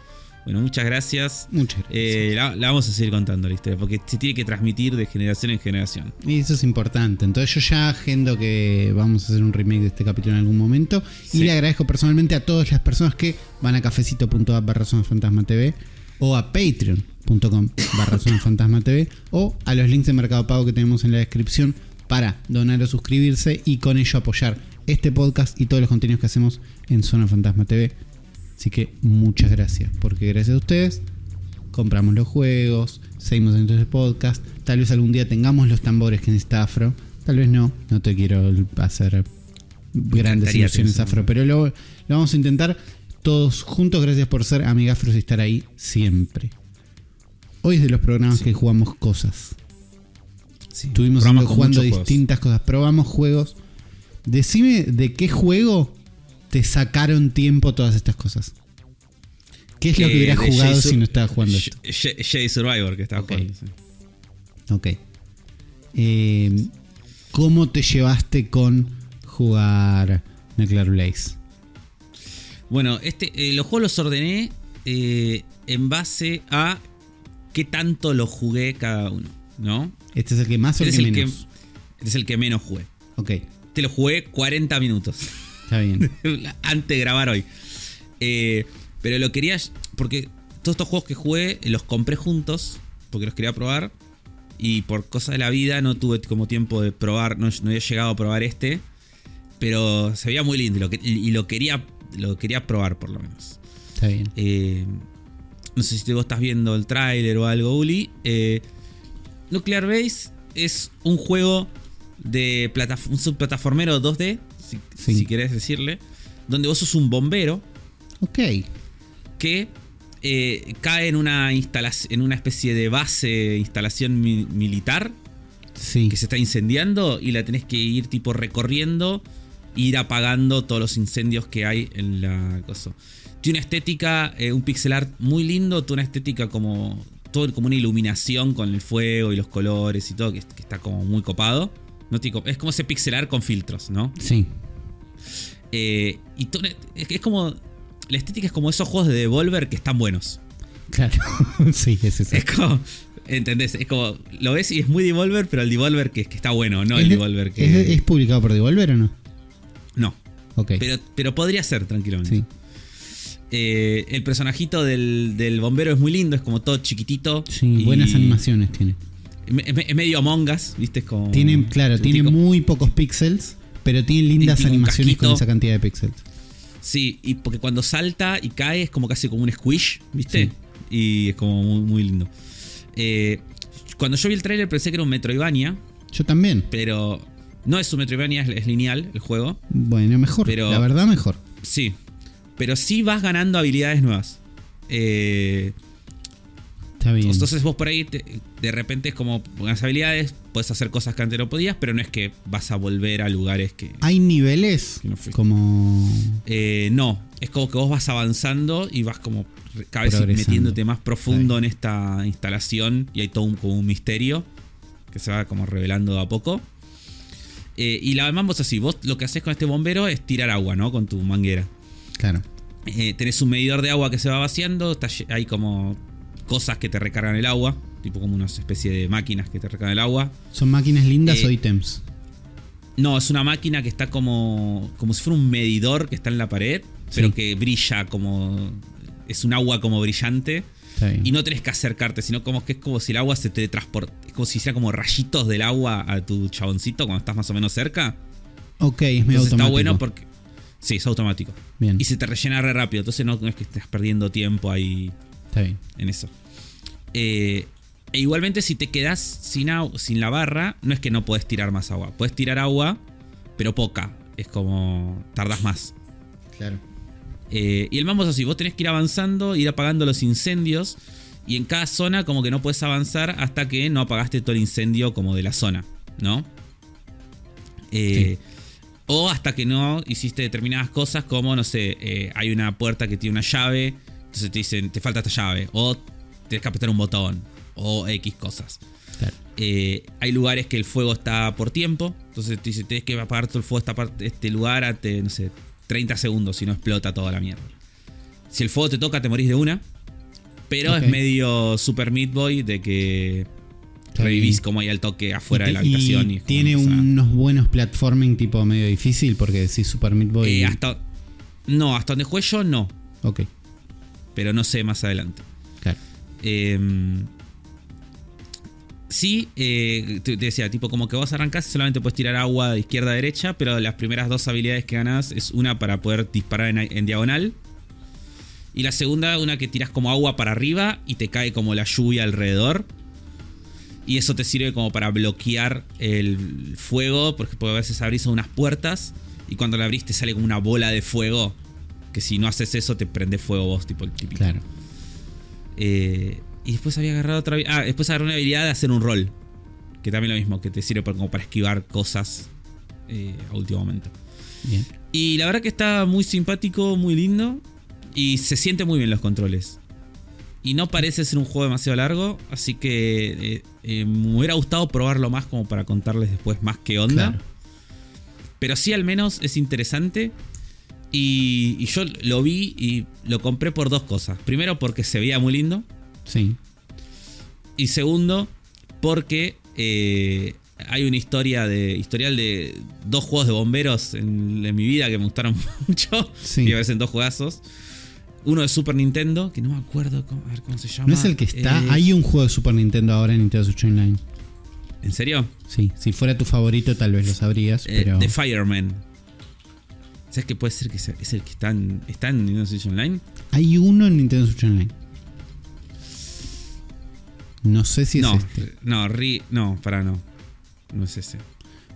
Bueno, muchas gracias. Muchas gracias. Eh, la, la vamos a seguir contando la historia, porque se tiene que transmitir de generación en generación. Y eso es importante. Entonces yo ya agendo que vamos a hacer un remake de este capítulo en algún momento. Y le agradezco personalmente a todas las personas que van a cafecito.app barra Zona fantasma TV o a patreon.com barra Zona <coughs> fantasma TV o a los links de Mercado Pago que tenemos en la descripción para donar o suscribirse y con ello apoyar este podcast y todos los contenidos que hacemos en Zona Fantasma TV. Así que muchas gracias, porque gracias a ustedes compramos los juegos, seguimos en este podcast. Tal vez algún día tengamos los tambores que necesita Afro. Tal vez no, no te quiero hacer grandes ilusiones Afro, pero lo, lo vamos a intentar todos juntos. Gracias por ser amigafros y estar ahí siempre. Hoy es de los programas Sí. que jugamos cosas. Sí. Estuvimos jugando juegos. distintas cosas, probamos juegos. Decime de qué juego te sacaron tiempo todas estas cosas. ¿Qué es lo que Eh, hubieras jugado Jay si no estabas jugando esto? J- J- Jay Survivor que estaba Ok. jugando. sí. Ok. Eh, ¿Cómo te llevaste con jugar Nuclear Blaze? Bueno, este, eh, los juegos los ordené eh, en base a qué tanto los jugué cada uno, ¿no? ¿Este es el que más o el Este que es el que, menos? este es el que menos jugué. Ok, Te lo jugué 40 minutos está bien. <laughs> antes de grabar hoy. Eh, pero lo quería. Porque todos estos juegos que jugué los compré juntos. Porque los quería probar. y por cosas de la vida no tuve como tiempo de probar, no, no había llegado a probar este, pero se veía muy lindo y lo, que- y lo quería, lo quería probar por lo menos. Está bien. Eh, no sé si vos estás viendo el tráiler o algo, Uli. Eh, Nuclear Base es un juego de plataf- un subplataformero 2D, si, Sí. si querés decirle, donde vos sos un bombero Ok. que eh, cae en una, en una especie de base, instalación mi- militar Sí. que se está incendiando y la tenés que ir tipo recorriendo, ir apagando todos los incendios que hay en la cosa. Tiene una estética, eh, un pixel art muy lindo, tiene una estética como todo como una iluminación con el fuego y los colores y todo que, que está como muy copado. No te digo, es como ese pixel art con filtros, ¿no? Sí. Eh, y todo- es, como la estética es como esos juegos de Devolver que están buenos. Claro. <laughs> sí, es eso. Es como ¿Entendés? Es como, lo ves y es muy Devolver, pero el Devolver que, que está bueno, no el ¿Es, Devolver que... ¿es, es publicado por Devolver o no? No, Ok. pero, pero podría ser tranquilamente. sí. Eh, el personajito del, del bombero es muy lindo, es como todo chiquitito. Sí, y buenas animaciones tiene. Es, medio Among Us, ¿viste? Como. Tiene, claro, tiene muy pocos píxeles, pero tiene lindas animaciones con esa cantidad de píxeles. Sí, y porque cuando salta y cae es como casi como un squish, ¿viste? Sí. Y es como muy, muy lindo. Eh, cuando yo vi el trailer pensé que era un Metroidvania, Yo también. pero no es un Metroidvania, es, es lineal el juego. Bueno, mejor. Pero- La verdad, mejor. Sí, pero sí vas ganando habilidades nuevas. Eh, Está bien. entonces vos por ahí te- de repente es como con las habilidades puedes hacer cosas que antes no podías, pero no es que vas a volver a lugares que... Hay niveles Que no como. Eh, no, es como que vos vas avanzando y vas como cada vez metiéndote más profundo en esta instalación y hay todo un, como un misterio que se va como revelando de a poco. Eh, y la vamos así, vos lo que haces con este bombero es tirar agua, ¿no? Con tu manguera. Claro. Eh, tenés un medidor de agua que se va vaciando, está hay como cosas que te recargan el agua, tipo como una especie de máquinas que te recargan el agua. ¿Son máquinas lindas Eh, o ítems? No, es una máquina que está como, como si fuera un medidor que está en la pared, pero que brilla como... Es un agua como brillante. Y no tenés que acercarte, sino como que es como si el agua se te transporta. Es como si hiciera como rayitos del agua a tu chaboncito cuando estás más o menos cerca. ok, es medio Entonces automático. está bueno porque. Sí, es automático. Bien. Y se te rellena re rápido. Entonces no, no es que estés perdiendo tiempo ahí Está bien. en eso. Eh, e igualmente, si te quedas sin, sin la barra, no es que no puedes tirar más agua. Puedes tirar agua, pero poca. Es como. tardas más. Claro. Eh, y el mambo es así: vos tenés que ir avanzando, ir apagando los incendios. Y en cada zona, como que no puedes avanzar hasta que no apagaste todo el incendio, como de la zona, ¿no? Eh, O hasta que no hiciste determinadas cosas, como, no sé, eh, hay una puerta que tiene una llave, entonces te dicen, te falta esta llave. O tienes que apretar un botón. O X cosas. Claro. Eh, hay lugares que el fuego está por tiempo. Entonces te dice, tienes que apagar todo el fuego esta parte, este lugar a, no sé, 30 segundos, si no explota toda la mierda. Si el fuego te toca, te morís de una. Pero es medio Super Meat Boy de que Está revivís bien. como ahí al toque afuera de la y habitación. Y, tiene o sea, unos buenos platforming tipo medio difícil porque decís Super Meat Boy. eh, hasta, no, hasta donde jugué yo no. Ok, Pero no sé más adelante. claro. Eh, sí, eh, te, decía, tipo como que vos arrancás y solamente puedes tirar agua de izquierda a derecha, pero las primeras dos habilidades que ganás es una para poder disparar en, en diagonal. Y la segunda, una que tiras como agua para arriba y te cae como la lluvia alrededor. Y eso te sirve como para bloquear el fuego, porque porque a veces abrís unas puertas y cuando la abrís te sale como una bola de fuego. Que si no haces eso te prende fuego vos, tipo el típico. Claro. Eh, y después había agarrado otra. Ah, después agarré una habilidad de hacer un rol. Que también lo mismo, que te sirve para, como para esquivar cosas eh, a último momento. Bien. Y la verdad que está muy simpático, muy lindo. Y se siente muy bien los controles. Y no parece ser un juego demasiado largo. Así que eh, eh, me hubiera gustado probarlo más como para contarles después más qué onda. Claro. Pero sí al menos es interesante. Y, y yo lo vi y lo compré por dos cosas. Primero porque se veía muy lindo. Sí. Y segundo, porque eh, hay una historia de. historial de dos juegos de bomberos en, en mi vida que me gustaron <laughs> mucho. Sí. Y me parecen dos juegazos. Uno de Super Nintendo, que no me acuerdo cómo, a ver cómo se llama. ¿No es el que está? Eh, Hay un juego de Super Nintendo ahora en Nintendo Switch Online. ¿En serio? Sí, si fuera tu favorito tal vez lo sabrías, Eh, pero... The Fireman. ¿Sabes que puede ser que sea- es el que está en, está en Nintendo Switch Online? Hay uno en Nintendo Switch Online. No sé si es este. no, Ri- no, para no. No es ese.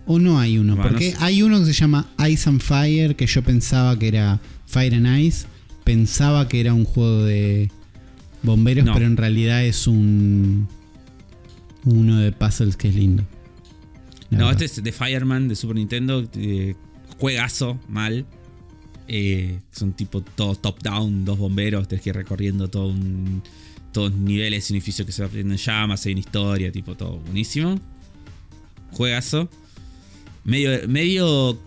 O no hay uno, porque no sé. hay uno que se llama Ice and Fire, que yo pensaba que era Fire and Ice. Pensaba que era un juego de bomberos, No. pero en realidad es un... Uno de puzzles que es lindo. No, verdad. este es The Fireman de Super Nintendo. eh, juegazo, mal. Eh, son tipo todo top-down, dos bomberos. Tienes que ir recorriendo todo un, todos niveles, un edificio que se va prendiendo en llamas. Hay una historia, tipo todo buenísimo. Juegazo. Medio, medio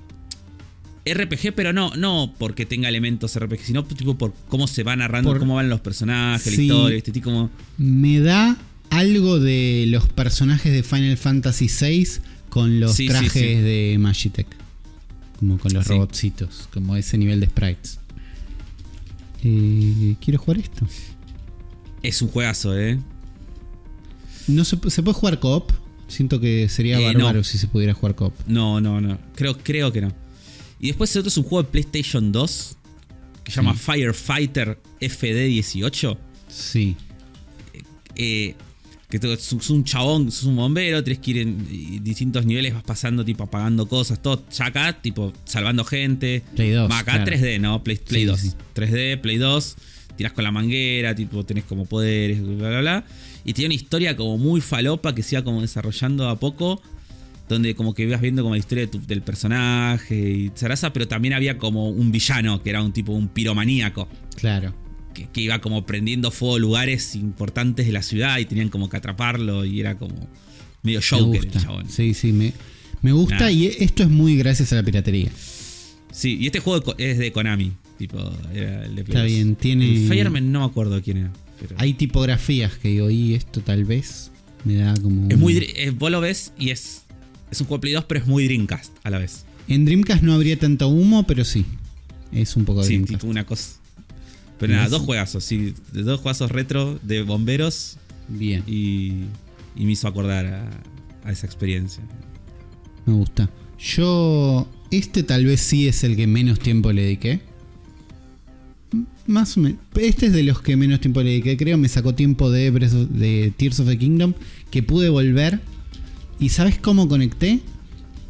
RPG, pero no, no porque tenga elementos RPG, sino tipo por cómo se va narrando, Por- cómo van los personajes, Sí. la historia, este tipo como. Me da algo de los personajes de Final Fantasy VI con los sí, trajes sí. de Magitech. Como con los Sí. robotcitos, como ese nivel de sprites. Eh, quiero jugar esto. Es un juegazo, eh. No se, se puede jugar co-op. Siento que sería Eh, bárbaro no. si se pudiera jugar co-op. No, no, no. Creo, creo que no. Y después el otro es un juego de PlayStation 2 que se llama Sí. Firefighter FD18. Sí. eh, que sos un chabón, sos un bombero, tienes que ir en distintos niveles, vas pasando, tipo apagando cosas, todo. Ya acá, tipo, salvando gente. Play 2, Va, acá claro. 3D, ¿no? Play, Play Sí, 2. sí. 3D, Play 2. Tirás con la manguera, tipo, tenés como poderes, bla, bla, bla. Y tiene una historia como muy falopa que se iba como desarrollando a poco. Donde como que ibas viendo como la historia de tu- del personaje y zaraza, pero también había como un villano que era un tipo, un piromaníaco Claro. Que, que iba como prendiendo fuego lugares importantes de la ciudad y tenían como que atraparlo y era como medio Me Joker el chabón. Sí, sí. Me, me gusta Nah. y esto es muy gracias a la piratería. Sí, y este juego de es de Konami, tipo, era el de Está 2. bien, tiene- El Fireman no me acuerdo quién era. pero- Hay tipografías que digo, y esto tal vez me da como. es un- muy. dri- eh, vos lo ves y es. Es un juego de Play 2, pero es muy Dreamcast a la vez. En Dreamcast no habría tanto humo, pero sí. Es un poco Sí, Dreamcast. tipo una cosa. Pero nada, dos juegazos, sí. Dos juegazos retro de bomberos Bien, y, y me hizo acordar a, a esa experiencia. me gusta. Yo. Este tal vez sí es el que menos tiempo le dediqué. Más o menos. Este es de los que menos tiempo le dediqué, creo. Me sacó tiempo de, de Tears of the Kingdom. Que pude volver. ¿Y sabes cómo conecté?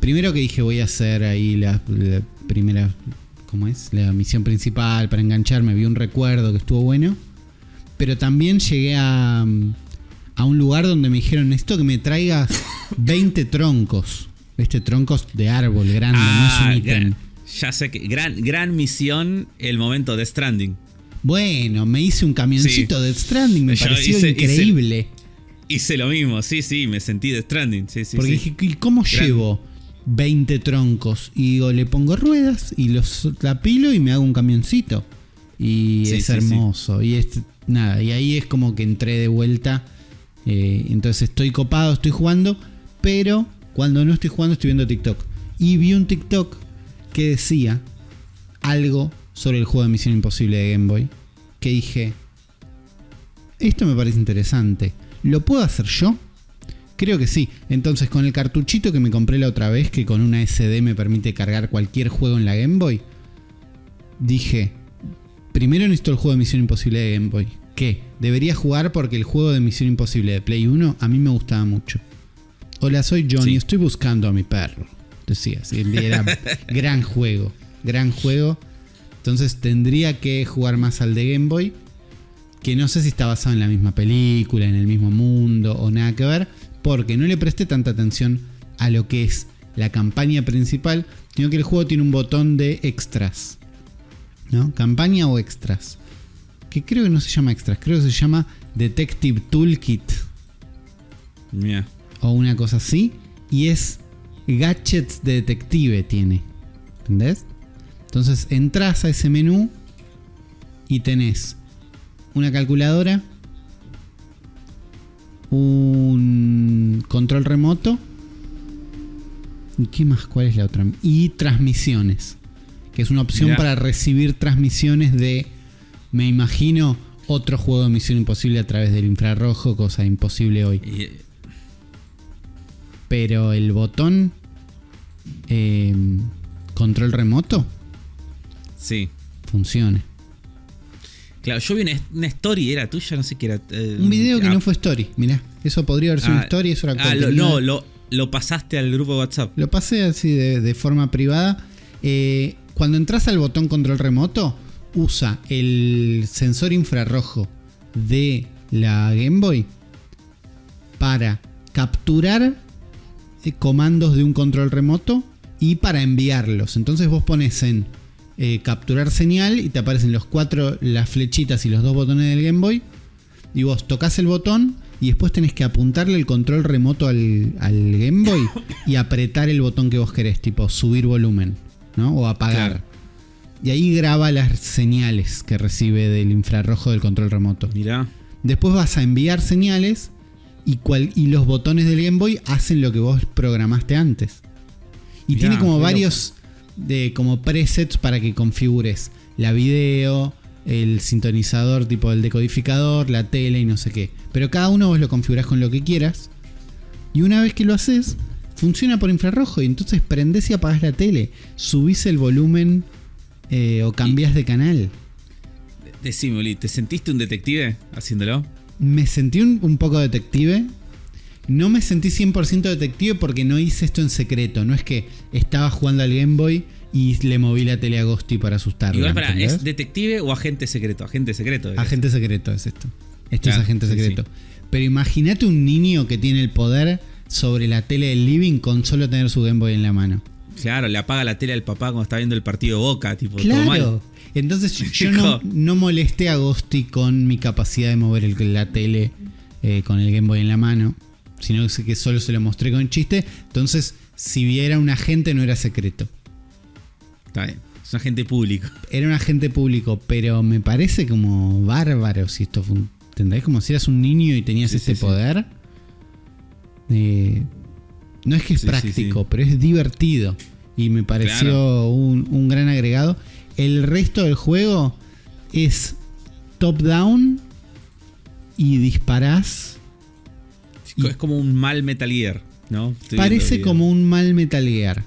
Primero que dije, voy a hacer ahí la, la primera. ¿Cómo es? La misión principal para engancharme. Vi un recuerdo que estuvo bueno. Pero también llegué a, a un lugar donde me dijeron: Necesito que me traigas <laughs> 20 troncos. Este troncos de árbol grande, no es un. Ah, gran- ya sé que. Gran, gran misión el momento de Stranding. Bueno, me hice un camioncito Sí. de Stranding, me Yo pareció hice- increíble. Hice lo mismo, sí, sí, me sentí de Stranding. Sí, sí, porque sí. dije, ¿y cómo Gran- llevo 20 troncos? Y le pongo ruedas y los apilo y me hago un camioncito. Y Sí, es sí, hermoso. Y es nada, y ahí es como que entré de vuelta. Eh, entonces estoy copado, estoy jugando, pero cuando no estoy jugando estoy viendo TikTok. Y vi un TikTok que decía algo sobre el juego de Misión Imposible de Game Boy. Que dije, esto me parece interesante. ¿Lo puedo hacer yo? Creo que sí. Entonces, con el cartuchito que me compré la otra vez, que con una SD me permite cargar cualquier juego en la Game Boy, dije, primero necesito el juego de Misión Imposible de Game Boy. ¿Qué? Debería jugar porque el juego de Misión Imposible de Play 1 a mí me gustaba mucho. Hola, soy Johnny, Sí. estoy buscando a mi perro. Decía, sí, era <laughs> gran juego, gran juego. Entonces tendría que jugar más al de Game Boy, que no sé si está basado en la misma película, en el mismo mundo o nada que ver, porque no le presté tanta atención a lo que es la campaña principal, sino que el juego tiene un botón de extras. ¿No? Campaña o extras. Que creo que no se llama extras, creo que se llama Detective Toolkit o una cosa así. Y es gadgets de detective tiene. ¿Entendés? Entonces entras a ese menú y tenés una calculadora, un control remoto. ¿Y qué más? ¿Cuál es la otra? Y transmisiones. Que es una opción Mirá. para recibir transmisiones de, me imagino, otro juego de Misión Imposible a través del infrarrojo, cosa imposible hoy. Y- pero el botón eh, control remoto Sí. funcione. Claro, yo vi una, una story, era tuya, no sé qué era. eh, Un video que ah, no fue story, mirá. Eso podría haber sido una ah, story, eso era ah, lo- no, lo, lo pasaste al grupo de WhatsApp. Lo pasé así de, de forma privada. Eh, cuando entras al botón control remoto, usa el sensor infrarrojo de la Game Boy para capturar eh, comandos de un control remoto y para enviarlos. Entonces vos pones en eh, capturar señal y te aparecen los cuatro, las flechitas y los dos botones del Game Boy. Y vos tocas el botón y después tenés que apuntarle el control remoto al, al Game Boy y apretar el botón que vos querés, tipo subir volumen, ¿no? O apagar. Claro. Y ahí graba las señales que recibe del infrarrojo del control remoto. Mirá. Después vas a enviar señales y, cual- y los botones del Game Boy hacen lo que vos programaste antes. Y Mirá, tiene como varios de, como presets para que configures la video, el sintonizador tipo el decodificador, la tele y no sé qué. Pero cada uno vos lo configurás con lo que quieras. Y una vez que lo haces, funciona por infrarrojo. Y entonces prendés y apagás la tele. Subís el volumen eh, o cambiás de canal. Decime, Uli, ¿te sentiste un detective haciéndolo? Me sentí un, un poco detective. No me sentí 100% detective porque no hice esto en secreto. No es que estaba jugando al Game Boy y le moví la tele a Ghosty para asustarlo. Igual, para, ¿es detective o agente secreto? Agente secreto. Agente secreto es esto. Esto Claro, es agente sí, secreto. Pero imagínate un niño que tiene el poder sobre la tele del living con solo tener su Game Boy en la mano. Claro, le apaga la tele al papá cuando está viendo el partido Boca, tipo, todo mal. Claro. Entonces yo <laughs> no, no molesté a Ghosty con mi capacidad de mover el- la tele eh, con el Game Boy en la mano, sino que solo se lo mostré con chiste. Entonces, si viera un agente, no era secreto. Está bien. Es un agente público. <laughs> Era un agente público, pero me parece como bárbaro si esto fue un- ¿Entendés? Como si eras un niño y tenías Sí, este sí, sí. poder. Eh, no es que es práctico, pero es divertido. Y me pareció Claro. un, un gran agregado. El resto del juego es top-down y disparás. Y- Es como un mal Metal Gear, ¿no? Estoy Parece como un mal Metal Gear.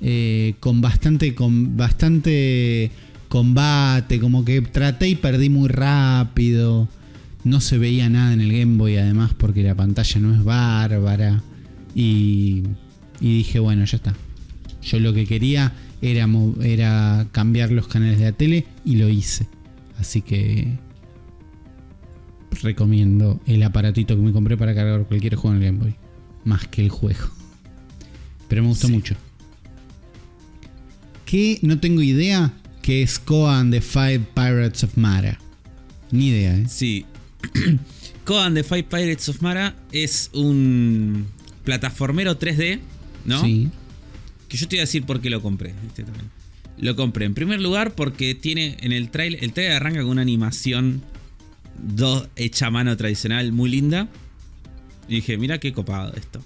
Eh, con bastante. con bastante combate. Como que traté y perdí muy rápido. No se veía nada en el Game Boy además porque la pantalla no es bárbara. Y, y dije, bueno, ya está. Yo lo que quería era, era cambiar los canales de la tele y lo hice. Así que recomiendo el aparatito que me compré para cargar cualquier juego en el Game Boy. Más que el juego. Pero me gustó Sí. mucho. Que no tengo idea que es Koa and the Five Pirates of Mara. Ni idea, ¿eh? Sí. <clears throat> Coan the Five Pirates of Mara es un plataformero 3D, ¿no? Sí. Que yo te voy a decir por qué lo compré. este también. Lo compré en primer lugar porque tiene en el trailer. El trailer arranca con una animación 2 hecha a mano tradicional muy linda. Y dije, mira qué copado esto.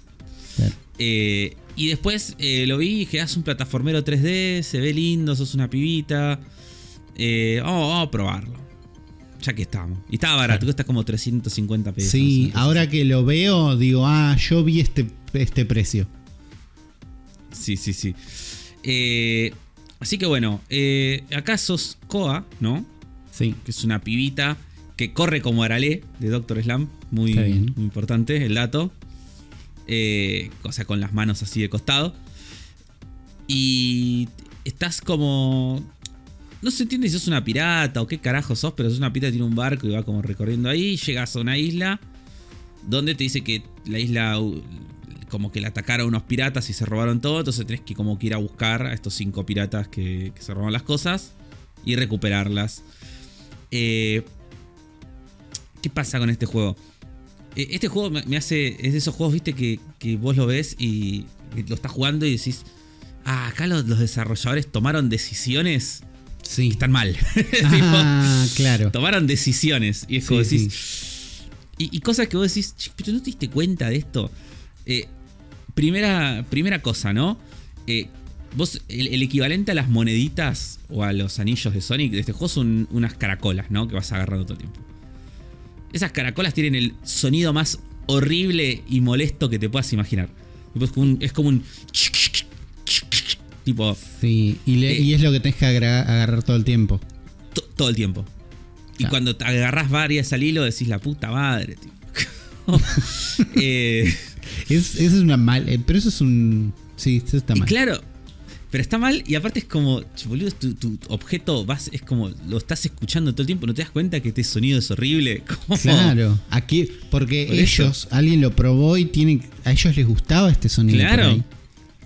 Claro. Eh, y después eh, lo vi y dije, haz un plataformero 3D, se ve lindo, sos una pibita. Eh, vamos, vamos a probarlo. Ya que estamos. Y estaba barato, Claro. cuesta como 350 pesos. Sí, ahora que lo veo, digo, ah, yo vi este, este precio. Sí, sí, sí. Así que bueno, acá sos Koa, ¿no? Sí. Que es una pibita que corre como Arale de Doctor Slam. Muy, importante el dato. Eh, o sea, con las manos así de costado. Y estás como. No se entiende si sos una pirata o qué carajo sos, pero sos una pirata tiene un barco y va como recorriendo ahí. Llegas a una isla donde te dice que la isla uh, como que la atacaron unos piratas y se robaron todo. Entonces tenés que como que ir a buscar a estos cinco piratas que, que se roban las cosas y recuperarlas. Eh, ¿Qué pasa con este juego? Eh, Este juego me hace. Es de esos juegos, viste, que, que vos lo ves y lo estás jugando y decís. Ah, acá los, los desarrolladores tomaron decisiones Sí. que están mal. <laughs> Ah, <laughs> claro. tomaron decisiones. Y es como Sí, decís. Y, y cosas que vos decís, "Che, pero no te diste cuenta de esto. Eh, primera, primera cosa, ¿no? Eh, vos, el, el equivalente a las moneditas o a los anillos de Sonic de este juego son unas caracolas, ¿no? Que vas agarrando todo el tiempo. Esas caracolas tienen el sonido más horrible y molesto que te puedas imaginar. Es como un. Es como un tipo. Sí, y, le- Eh, y es lo que tenés que agarrar todo el tiempo. to- todo el tiempo. Y cuando te agarras varias al hilo, decís la puta madre, tipo. <laughs> <laughs> Eh, Es, eso es una mal. eh, pero eso es un. Sí, eso está y mal. claro, pero está mal y aparte es como, boludo, tu, tu objeto vas, es como lo estás escuchando todo el tiempo, no te das cuenta que este sonido es horrible. <laughs> Claro, aquí, porque Por eso. ellos, alguien lo probó y tienen, a ellos les gustaba este sonido. Claro.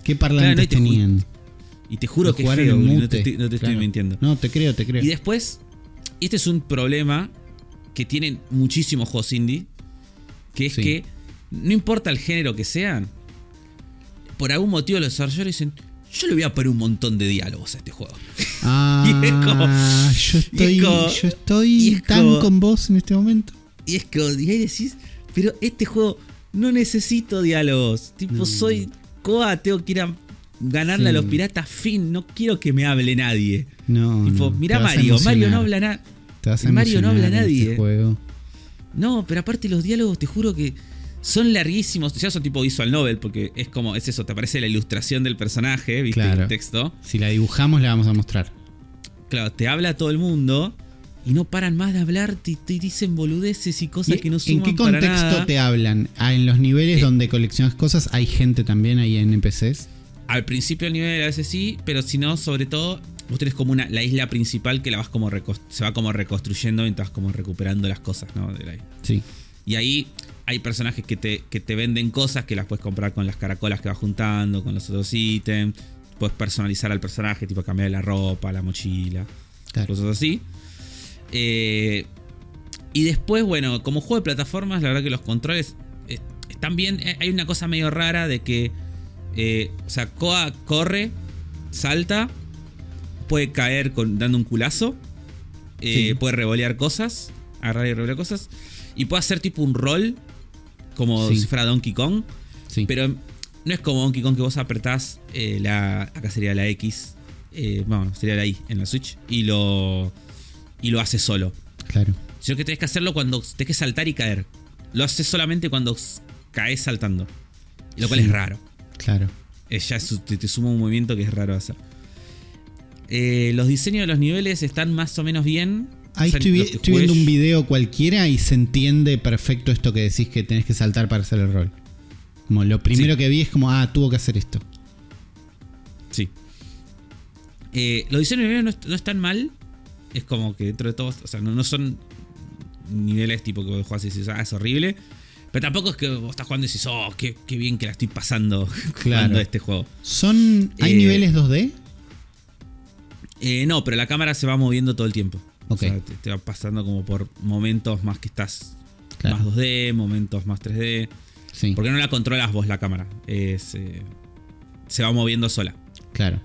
¿Qué parlantes Claro, no, y te ju- tenían? Y te juro que es feo, no te, estoy- no te estoy claro. mintiendo. No, te creo, te creo. Y después, este es un problema que tienen muchísimos juegos indie, que es Sí. que no importa el género que sean, por algún motivo los desarrolladores dicen, yo le voy a poner un montón de diálogos a este juego. Ah, <laughs> y es como- yo estoy, como- yo estoy y es tan como- con vos en este momento. Y es que y ahí decís, pero este juego no necesito diálogos. Tipo, No. soy Koa, tengo que ir a ganarle Sí. a los piratas, fin, no quiero que me hable nadie. No, tipo, no, mirá a Mario, Mario no habla nada. A Mario no habla emocionar en nadie. Este juego. No, pero aparte los diálogos, te juro que son larguísimos. Ya son tipo visual novel, porque es como, es eso, te aparece la ilustración del personaje, viste, Claro. el texto. Si la dibujamos, la vamos a mostrar. Claro, te habla todo el mundo y no paran más de hablar, te, te dicen boludeces y cosas ¿Y que no ¿En suman qué para contexto nada. te hablan? Ah, en los niveles Eh. donde coleccionas cosas, hay gente también, hay NPCs. Al principio del nivel a veces sí, pero si no, sobre todo, vos tenés como una, la isla principal que la vas como se va como reconstruyendo mientras vas como recuperando las cosas, ¿no? De la isla. Sí. Y ahí hay personajes que te, que te venden cosas que las puedes comprar con las caracolas que vas juntando, con los otros ítems. Puedes personalizar al personaje, tipo cambiar la ropa, la mochila, Claro. cosas así. Eh, y después, bueno, como juego de plataformas, la verdad que los controles eh, están bien. Eh, Hay una cosa medio rara de que, eh, o sea, Koa corre, salta, puede caer con, dando un culazo, Sí. puede revolear cosas, agarrar y revolear cosas, y puede hacer tipo un roll, como Sí. si fuera Donkey Kong, Sí. pero no es como Donkey Kong que vos apretás eh, la. Acá sería la X. Eh, bueno, sería la Y en la Switch. Y lo. Y lo hace solo. Claro. Sino que tenés que hacerlo cuando tenés que saltar y caer. Lo haces solamente cuando caes saltando. Lo cual Sí. es raro. Claro. Eh, ya es- te, te suma un movimiento que es raro hacer. Eh, los diseños de los niveles están más o menos bien. Ahí estoy, vi- viendo un video cualquiera y se entiende perfecto esto que decís que tenés que saltar para hacer el rol. Como lo primero Sí. que vi es como, ah, tuvo que hacer esto. Sí. Eh, los diseños no, no están mal. Es como que dentro de todos, o sea, no, no son niveles tipo que vos jugás y dices, ah, es horrible. Pero tampoco es que vos estás jugando y dices, oh, qué, qué bien que la estoy pasando <laughs> Claro. jugando este juego. ¿Son. ¿Hay Eh, niveles 2D? Eh, no, pero la cámara se va moviendo todo el tiempo. Ok. O sea, te, te va pasando como por momentos más que estás Claro. más 2D, momentos más 3D. Sí. Porque no la controlas vos la cámara. Es, eh, se va moviendo sola. Claro.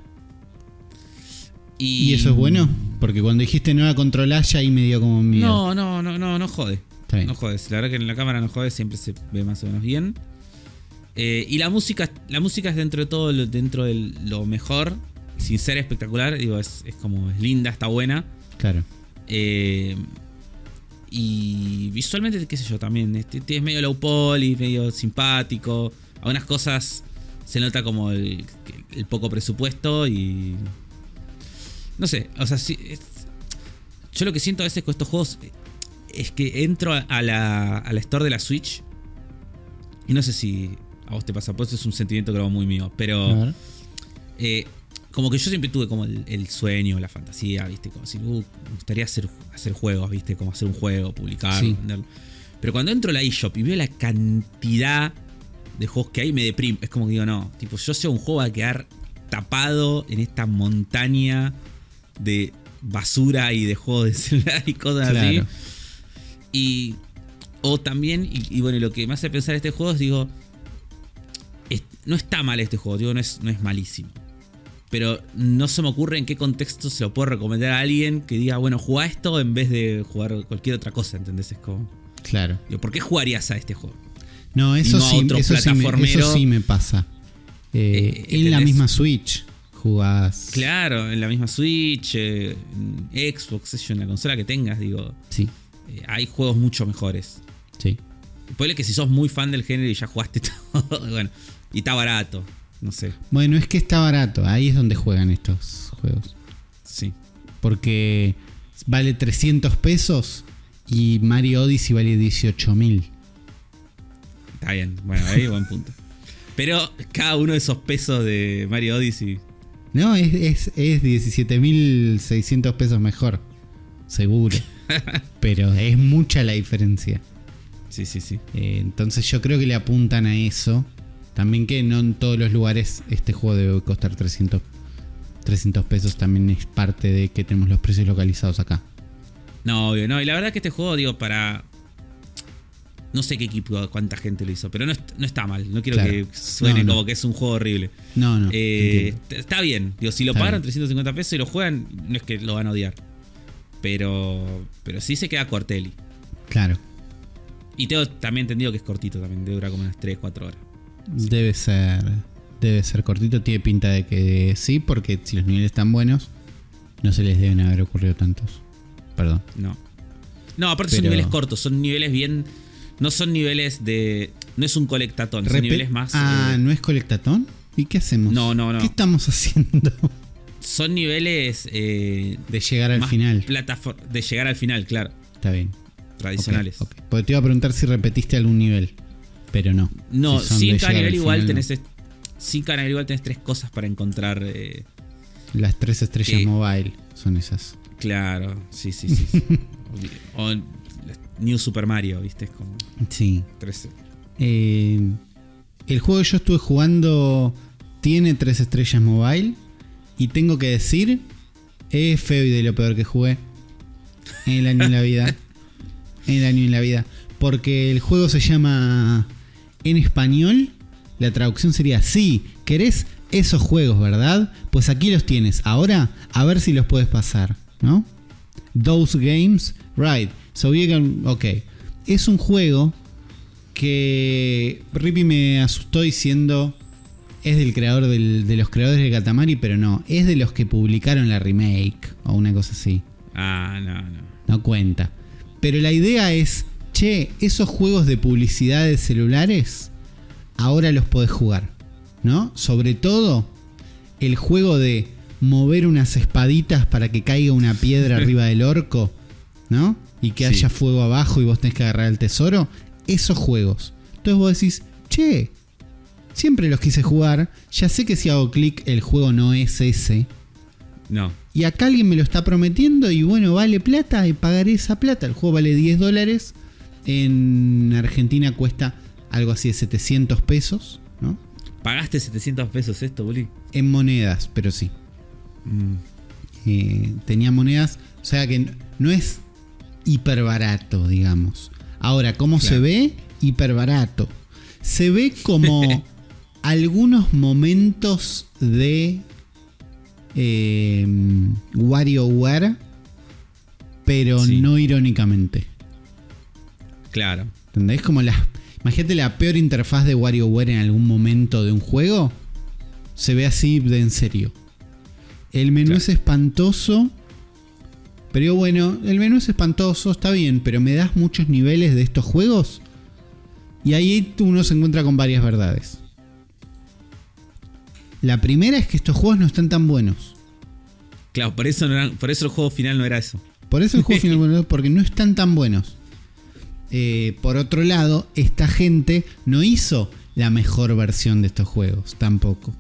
Y, ¿Y eso es bueno? Porque cuando dijiste no la controlás, ya ahí me dio como miedo. No, no, no, no, no jode. Está bien. No jodes. La verdad que en la cámara no jodes, siempre se ve más o menos bien. Eh, y la música, la música es dentro de todo, lo- dentro de lo mejor. Sin ser espectacular, digo, es, es como es linda, está buena. Claro. Eh, y visualmente, qué sé yo, también. Es, es medio low poly, medio simpático. Algunas cosas se nota como el, el poco presupuesto y. No sé, o sea, sí, es- yo lo que siento a veces con estos juegos es que entro a la, a la store de la Switch y no sé si a vos te pasa, pues es un sentimiento creo muy mío, pero eh, como que yo siempre tuve como el, el sueño, la fantasía, ¿viste? Como si, uh, me gustaría hacer, hacer juegos, ¿viste? Como hacer un juego, publicarlo, Sí. venderlo. Pero cuando entro a la eShop y veo la cantidad de juegos que hay, me deprime. Es como que digo, no, tipo, yo sé un juego va a quedar tapado en esta montaña de basura y de juegos de <laughs> celular y cosas Claro. así. Y. O también, y, y bueno, lo que me hace pensar este juego es, digo. es- no está mal este juego, digo, no es, no es malísimo. Pero no se me ocurre en qué contexto se lo puedo recomendar a alguien que diga, bueno, juega esto en vez de jugar cualquier otra cosa, ¿entendés? Es como. Claro. Digo, ¿por qué jugarías a este juego? No, eso, no sí, otro eso, sí me, eso sí me pasa. Eh, Eh, en la misma Switch jugás. Claro, en la misma Switch, eh, en Xbox, en la consola que tengas, digo, Sí, eh, hay juegos mucho mejores. sí. Puede que si sos muy fan del género y ya jugaste <laughs> todo, bueno, Y está barato. No sé. Bueno, es que está barato. Ahí es donde juegan estos juegos. Sí. Porque vale 300 pesos y Mario Odyssey vale 18 mil. Está bien. Bueno, ahí buen punto. Pero cada uno de esos pesos de Mario Odyssey. No, es, es, es 17.600 pesos mejor. Seguro. <laughs> Pero es mucha la diferencia. Sí, sí, sí. Eh, entonces yo creo que le apuntan a eso. También que no en todos los lugares este juego debe costar 300, 300 pesos. También es parte de que tenemos los precios localizados acá. No, obvio, no. Y la verdad que este juego, digo, para. No sé qué equipo, cuánta gente lo hizo, pero no, est- no está mal. No quiero Claro. que suene No, no. como que es un juego horrible. No, no. Eh, está bien. Digo, si lo Está bien. 350 pesos y lo juegan, no es que lo van a odiar. Pero. Pero sí se queda corteli. Claro. Y tengo también entendido que es cortito también. Dura como unas 3, 4 horas. Debe ser. Debe ser cortito. Tiene pinta de que sí, porque si los niveles están buenos, no se les deben haber ocurrido tantos. Perdón. No. No, aparte son niveles cortos. Son niveles bien. No son niveles de. No es un colectatón. Son niveles más. Ah, eh, ¿no es colectatón? ¿Y qué hacemos? No, no, no. ¿Qué estamos haciendo? son niveles. eh, De llegar al final. de llegar al final, claro. Está bien. Tradicionales. Ok, ok. Porque te iba a preguntar si repetiste algún nivel. Pero no. No, Si sin de cada llegar nivel al igual final, tenés. Sin nivel igual tenés tres cosas para encontrar. eh. Las tres estrellas mobile son esas. claro, sí, sí, sí. sí. <laughs> o, o New Super Mario, ¿viste? Es como. Sí. Tres, Eh, el juego que yo estuve jugando tiene tres estrellas mobile. Y tengo que decir, es feo y de lo peor que jugué en el año en la vida. <laughs> En el año en la vida. Porque el juego se llama en español. La traducción sería: Sí, querés esos juegos, ¿verdad? Pues aquí los tienes. Ahora, a ver si los puedes pasar, ¿no? Those games, right. So you can. Ok. Es un juego que Rippy me asustó diciendo es del creador del- de los creadores de Katamari, pero no, es de los que publicaron la remake o una cosa así. Ah, no, no. No cuenta. Pero la idea es, che, esos juegos de publicidad de celulares, ahora los podés jugar. ¿No? Sobre todo el juego de mover unas espaditas para que caiga una piedra <laughs> arriba del orco, ¿no? Y que Sí. haya fuego abajo y vos tenés que agarrar el tesoro. Esos juegos. Entonces vos decís, che, siempre los quise jugar. Ya sé que si hago clic el juego no es ese. No. Y acá alguien me lo está prometiendo y bueno, vale plata y pagaré esa plata. El juego vale 10 dólares. En Argentina cuesta algo así de 700 pesos, ¿no? ¿Pagaste 700 pesos esto, Bully? En monedas, pero sí. Mm. Eh, tenía monedas, o sea que no es hiper barato, digamos. Ahora, ¿cómo se ve? Hiper barato. Se ve como <laughs> algunos momentos de eh, WarioWare, pero Sí. no irónicamente. Claro. ¿Entendés? Como la. Imagínate la peor interfaz de WarioWare en algún momento de un juego. Se ve así de en serio. El menú Claro. es espantoso. Pero bueno, el menú es espantoso, está bien, pero me das muchos niveles de estos juegos. Y ahí uno se encuentra con varias verdades. La primera es que estos juegos no están tan buenos. Claro, por eso, no eran- por eso el juego final no era eso. Por eso el juego final, <laughs> bueno, porque no están tan buenos. Eh, por otro lado, esta gente no hizo la mejor versión de estos juegos, tampoco.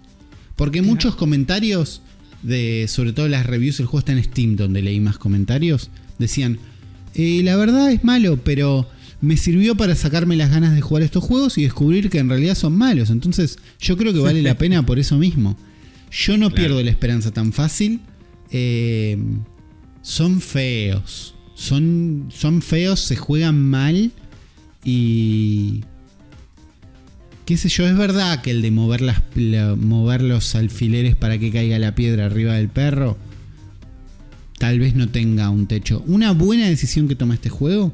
Porque muchos comentarios, de, sobre todo las reviews, el juego está en Steam, donde leí más comentarios, decían, "Eh, la verdad es malo, pero me sirvió para sacarme las ganas de jugar estos juegos y descubrir que en realidad son malos. Entonces yo creo que vale la <laughs> pena por eso mismo. Yo no Claro. pierdo la esperanza tan fácil. Eh, son feos. Son, son feos, se juegan mal. Y. qué sé yo, es verdad que el de mover, las, la- mover los alfileres para que caiga la piedra arriba del perro. Tal vez no tenga un techo. Una buena decisión que toma este juego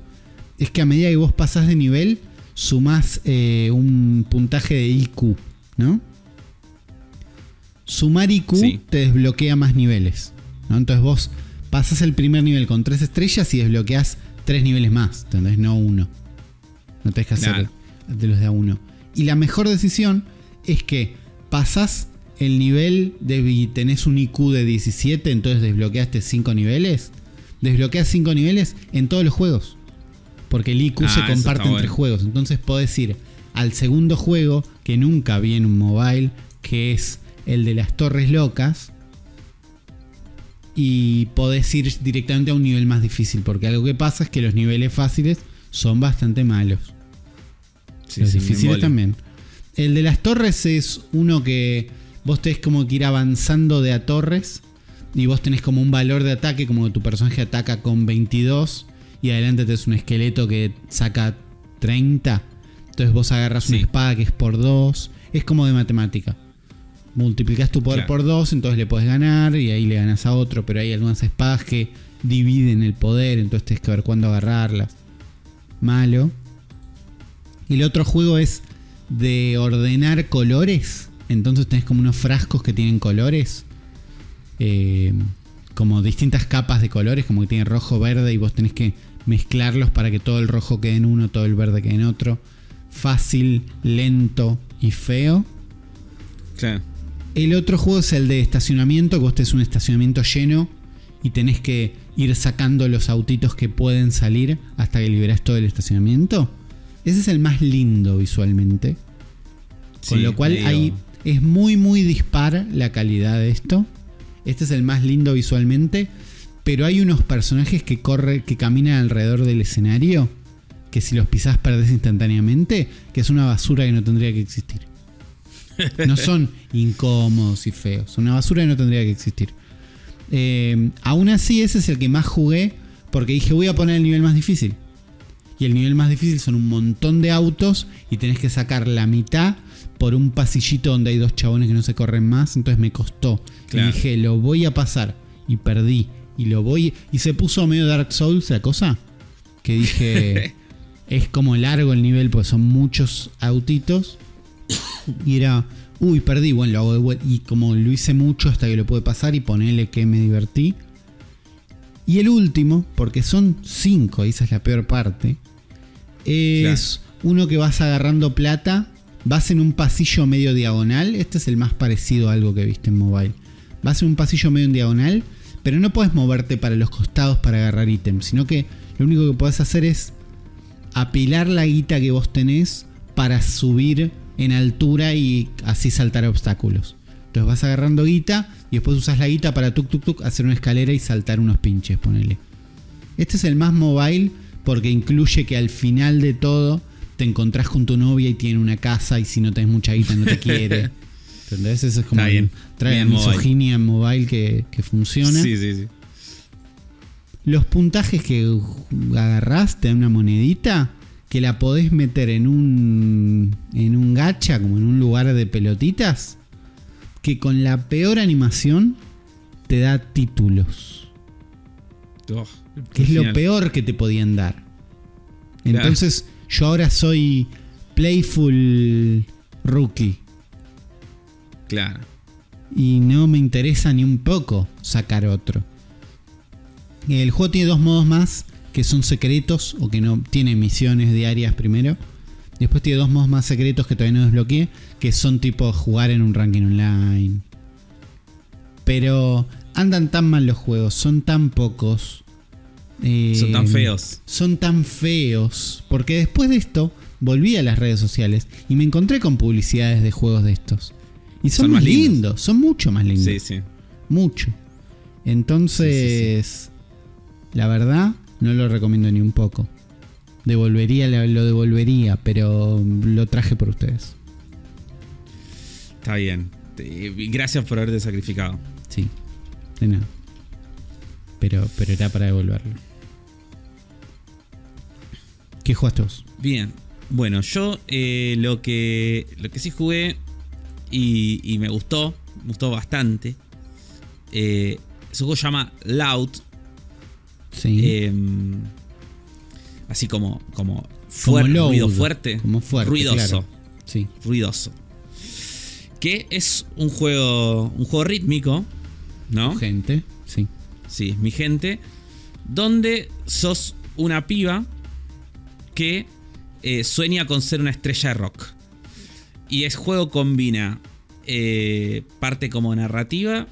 es que a medida que vos pasás de nivel, sumás eh, un puntaje de IQ, ¿no? Sumar IQ Sí. te desbloquea más niveles. ¿no? Entonces vos pasás el primer nivel con tres estrellas y desbloqueás tres niveles más. ¿Entendés? No uno. No tenés que hacer de los de a uno. Y la mejor decisión es que pasás el nivel de y tenés un IQ de 17, entonces desbloqueaste 5 niveles. Desbloqueas 5 niveles en todos los juegos. Porque el IQ Ah, se comparte entre bueno. juegos. Entonces podés ir al segundo juego que nunca vi en un mobile, que es el de las torres locas. Y podés ir directamente a un nivel más difícil. Porque algo que pasa es que los niveles fáciles son bastante malos. Sí, los sí, difíciles también. El de las torres es uno que vos tenés como que ir avanzando de a torres. Y vos tenés como un valor de ataque, como que tu personaje ataca con 22. Y adelante tenés un esqueleto que saca 30. Entonces vos agarras una espada que es por 2. Es como de matemática. Multiplicás tu poder Claro. por 2, entonces le podés ganar y ahí le ganas a otro. Pero hay algunas espadas que dividen el poder, entonces tenés que ver cuándo agarrarlas. Malo. Y el otro juego es de ordenar colores. Entonces tenés como unos frascos que tienen colores. eh, como distintas capas de colores, como que tiene rojo, verde, y vos tenés que mezclarlos para que todo el rojo quede en uno, todo el verde quede en otro. Fácil, lento y feo. Claro. El otro juego es el de estacionamiento, que vos tenés un estacionamiento lleno y tenés que ir sacando los autitos que pueden salir hasta que liberás todo el estacionamiento. Ese es el más lindo visualmente. Con Sí, lo cual ahí es muy muy dispar la calidad de esto. Este es el más lindo visualmente. Pero hay unos personajes que corren, que caminan alrededor del escenario. Que si los pisás perdés instantáneamente. Que es una basura que no tendría que existir. No son incómodos y feos. Son una basura que no tendría que existir. Eh, aún así, ese es el que más jugué. Porque dije, voy a poner el nivel más difícil. Y el nivel más difícil son un montón de autos. Y tenés que sacar la mitad por un pasillito donde hay dos chabones que no se corren más. Entonces me costó. Claro. Y dije, lo voy a pasar. Y perdí. Y lo voy. Y se puso medio Dark Souls la cosa. Que dije. <laughs> es como largo el nivel, pues son muchos autitos. Y era. Uy, perdí. Bueno, lo hago de vuelta. Y como lo hice mucho hasta que lo pude pasar y ponerle que me divertí. Y el último, porque son cinco, y esa es la peor parte. Es uno que vas agarrando plata. Vas en un pasillo medio diagonal. Este es el más parecido a algo que viste en mobile. Vas en un pasillo medio en diagonal. Pero no puedes moverte para los costados para agarrar ítems. Sino que lo único que puedes hacer es apilar la guita que vos tenés para subir en altura y así saltar obstáculos. Entonces vas agarrando guita y después usas la guita para tuk tuk tuk hacer una escalera y saltar unos pinches, ponele. Este es el más mobile porque incluye que al final de todo te encontrás con tu novia y tiene una casa y si no tenés mucha guita no te <laughs> quiere. ¿Entendés? Eso es como Está bien. trae Bien mobile. misoginia en mobile que, que funciona. Sí, sí, sí. Los puntajes que agarrás te dan una monedita que la podés meter en un en un gacha, como en un lugar de pelotitas, que con la peor animación te da títulos, Oh, que es lo peor que te podían dar. Claro. Entonces, yo ahora soy playful rookie Claro. y no me interesa ni un poco sacar otro. El juego tiene dos modos más que son secretos o que no tiene misiones diarias primero. Después tiene dos modos más secretos que todavía no desbloqueé, que son tipo jugar en un ranking online. Pero andan tan mal los juegos, son tan pocos. eh, Son tan feos. Son tan feos. Porque después de esto volví a las redes sociales y me encontré con publicidades de juegos de estos. Y son, Son más lindos. son mucho más lindos. Sí, sí. Mucho. Entonces, la verdad, no lo recomiendo ni un poco. Devolvería, lo devolvería, pero lo traje por ustedes. Está bien. Gracias por haberte sacrificado. Sí, de nada. Pero, pero era para devolverlo. ¿Qué jugaste vos? Bien. Bueno, yo eh, lo que lo que sí jugué y, y me gustó, me gustó bastante. Eh, ese juego se llama Loud. Sí. eh, así como, como, Como fuerte, loud, ruido fuerte. Como fuerte. Ruidoso. claro. Sí. Ruidoso. Que es un juego. Un juego rítmico. ¿No? Gente. Sí. Sí, es mi gente. Donde sos una piba que eh, sueña con ser una estrella de rock. Y el juego combina eh, parte como narrativa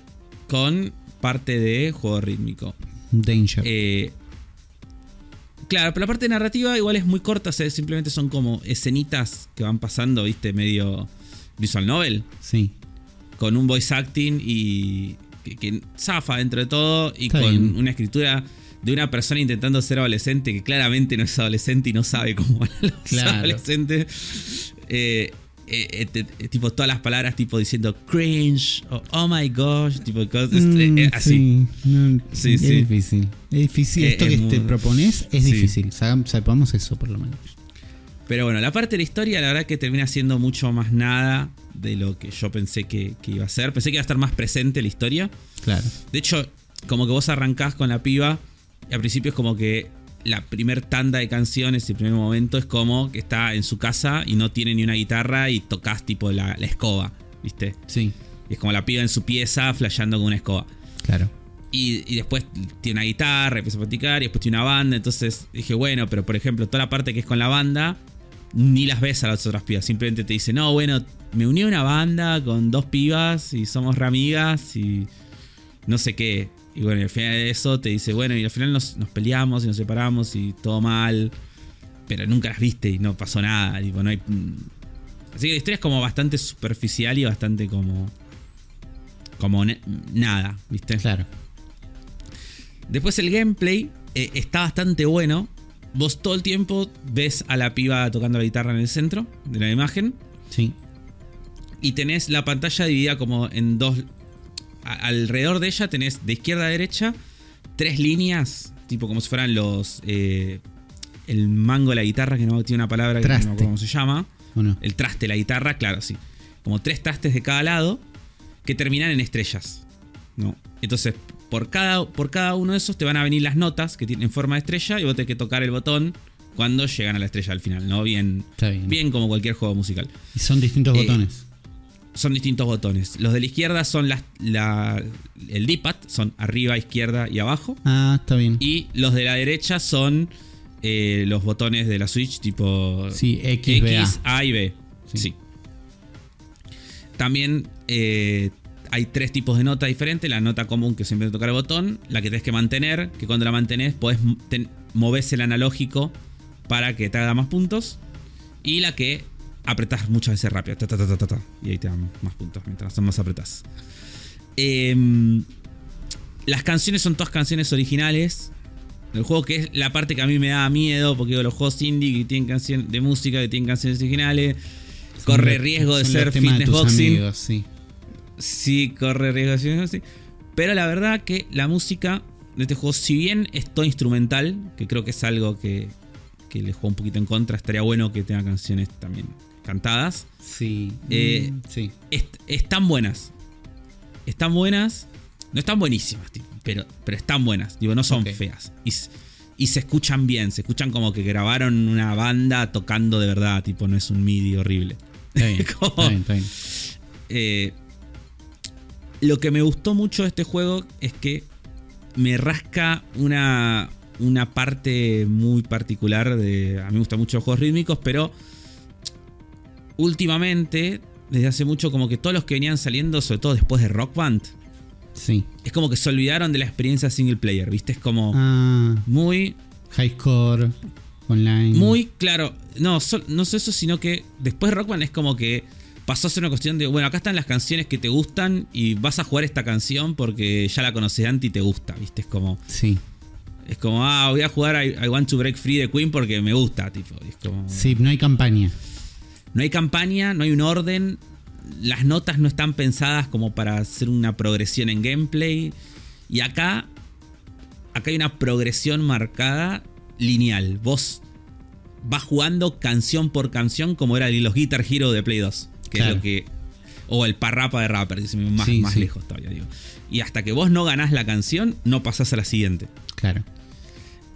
con parte de juego rítmico. Danger. Eh, claro, pero la parte narrativa igual es muy corta, o sea, simplemente son como escenitas que van pasando, viste, medio visual novel, sí. con un voice acting y que, que zafa dentro de todo y Está con bien. una escritura de una persona intentando ser adolescente que claramente no es adolescente y no sabe cómo van los Claro. adolescentes. Eh, eh, eh, eh, tipo todas las palabras tipo diciendo cringe o oh my gosh, tipo cosas Mm, así. Sí, no, Sí, es sí. difícil. Es difícil. Esto es que muy- te propones es difícil. Sepamos eso por lo menos. Pero bueno, la parte de la historia, la verdad que termina siendo mucho más nada de lo que yo pensé que, que iba a ser. Pensé que iba a estar más presente la historia. Claro. De hecho, como que vos arrancás con la piba y al principio es como que la primer tanda de canciones, el primer momento es como que está en su casa y no tiene ni una guitarra y tocas tipo la, la escoba, ¿viste? Sí, Y es como la piba en su pieza flasheando con una escoba. claro. Y, y después tiene una guitarra, empieza a practicar y después tiene una banda. Entonces dije, bueno, pero por ejemplo, toda la parte que es con la banda, ni las ves a las otras pibas. Simplemente te dice, no, bueno, me uní a una banda con dos pibas y somos re amigas y no sé qué. Y bueno, y al final de eso te dice, bueno, y al final nos, nos peleamos y nos separamos y todo mal. Pero nunca las viste y no pasó nada. Tipo, no hay. mm. Así que la historia es como bastante superficial y bastante como. Como nada, ¿viste? Claro. Después el gameplay eh, está bastante bueno. Vos todo el tiempo ves a la piba tocando la guitarra en el centro de la imagen. Sí. Y tenés la pantalla dividida como en dos. A- alrededor de ella tenés de izquierda a derecha tres líneas. Tipo como si fueran los. eh, el mango de la guitarra, que no tiene una palabra que Traste. cómo se llama. El traste de la guitarra, claro, sí. Como tres trastes de cada lado que terminan en estrellas. ¿no? Entonces, por cada, por cada uno de esos te van a venir las notas que tienen forma de estrella y vos tenés que tocar el botón cuando llegan a la estrella al final, ¿no? Bien, Está bien. bien como cualquier juego musical. Y son distintos Eh, botones. Son distintos botones. Los de la izquierda son las, la, el D-pad, son arriba, izquierda y abajo. Ah, está bien. Y los de la derecha son eh, los botones de la Switch, tipo Sí, X, B, A. X, A y B. Sí. Sí. También eh, hay tres tipos de nota diferentes. La nota común que siempre tocar el botón. La que tenés que mantener, que cuando la mantenés podés ten- movés el analógico para que te haga más puntos. Y la que apretás muchas veces rápido. ta, ta, ta, ta, ta, ta, y ahí te dan más puntos mientras más apretás. Em, las canciones son todas canciones originales. del juego que es la parte que a mí me da miedo, porque digo, los juegos indie que tienen canciones de música, que tienen canciones originales, corre riesgo de ser de fitness tus boxing. amigos, sí. Sí, corre riesgo de ser boxing. Pero la verdad que la música de este juego, si bien es todo instrumental, que creo que es algo que, que le juega un poquito en contra, estaría bueno que tenga canciones también cantadas. Sí. Eh, Mm, sí. est- están buenas. Están buenas. No están buenísimas, tipo, pero, pero están buenas. Digo, no son feas. Y, y se escuchan bien. Se escuchan como que grabaron una banda tocando de verdad. Tipo, no es un MIDI horrible. Está bien. <laughs> Como- está bien, está bien. Eh, lo que me gustó mucho de este juego es que me rasca una, una parte muy particular de... A mí me gustan mucho los juegos rítmicos, pero últimamente, desde hace mucho, como que todos los que venían saliendo, sobre todo después de Rock Band, Sí. es como que se olvidaron de la experiencia single player, ¿viste? Es como Ah, muy, high score, online. muy claro. No, sol- no solo eso, sino que después de Rock Band es como que pasó a ser una cuestión de, bueno, acá están las canciones que te gustan y vas a jugar esta canción porque ya la conoces antes y te gusta, ¿viste? Es como, Sí. es como, ah, voy a jugar I, I Want to Break Free de Queen porque me gusta, tipo. es como, Sí, no hay campaña. No hay campaña, no hay un orden. Las notas no están pensadas como para hacer una progresión en gameplay. Y acá, acá hay una progresión marcada lineal. Vos vas jugando canción por canción como era los Guitar Hero de Play 2. Que Claro. es lo que. O el parrapa de Rapper, más, Sí, más sí. lejos todavía, digo. Y hasta que vos no ganás la canción, no pasás a la siguiente. Claro.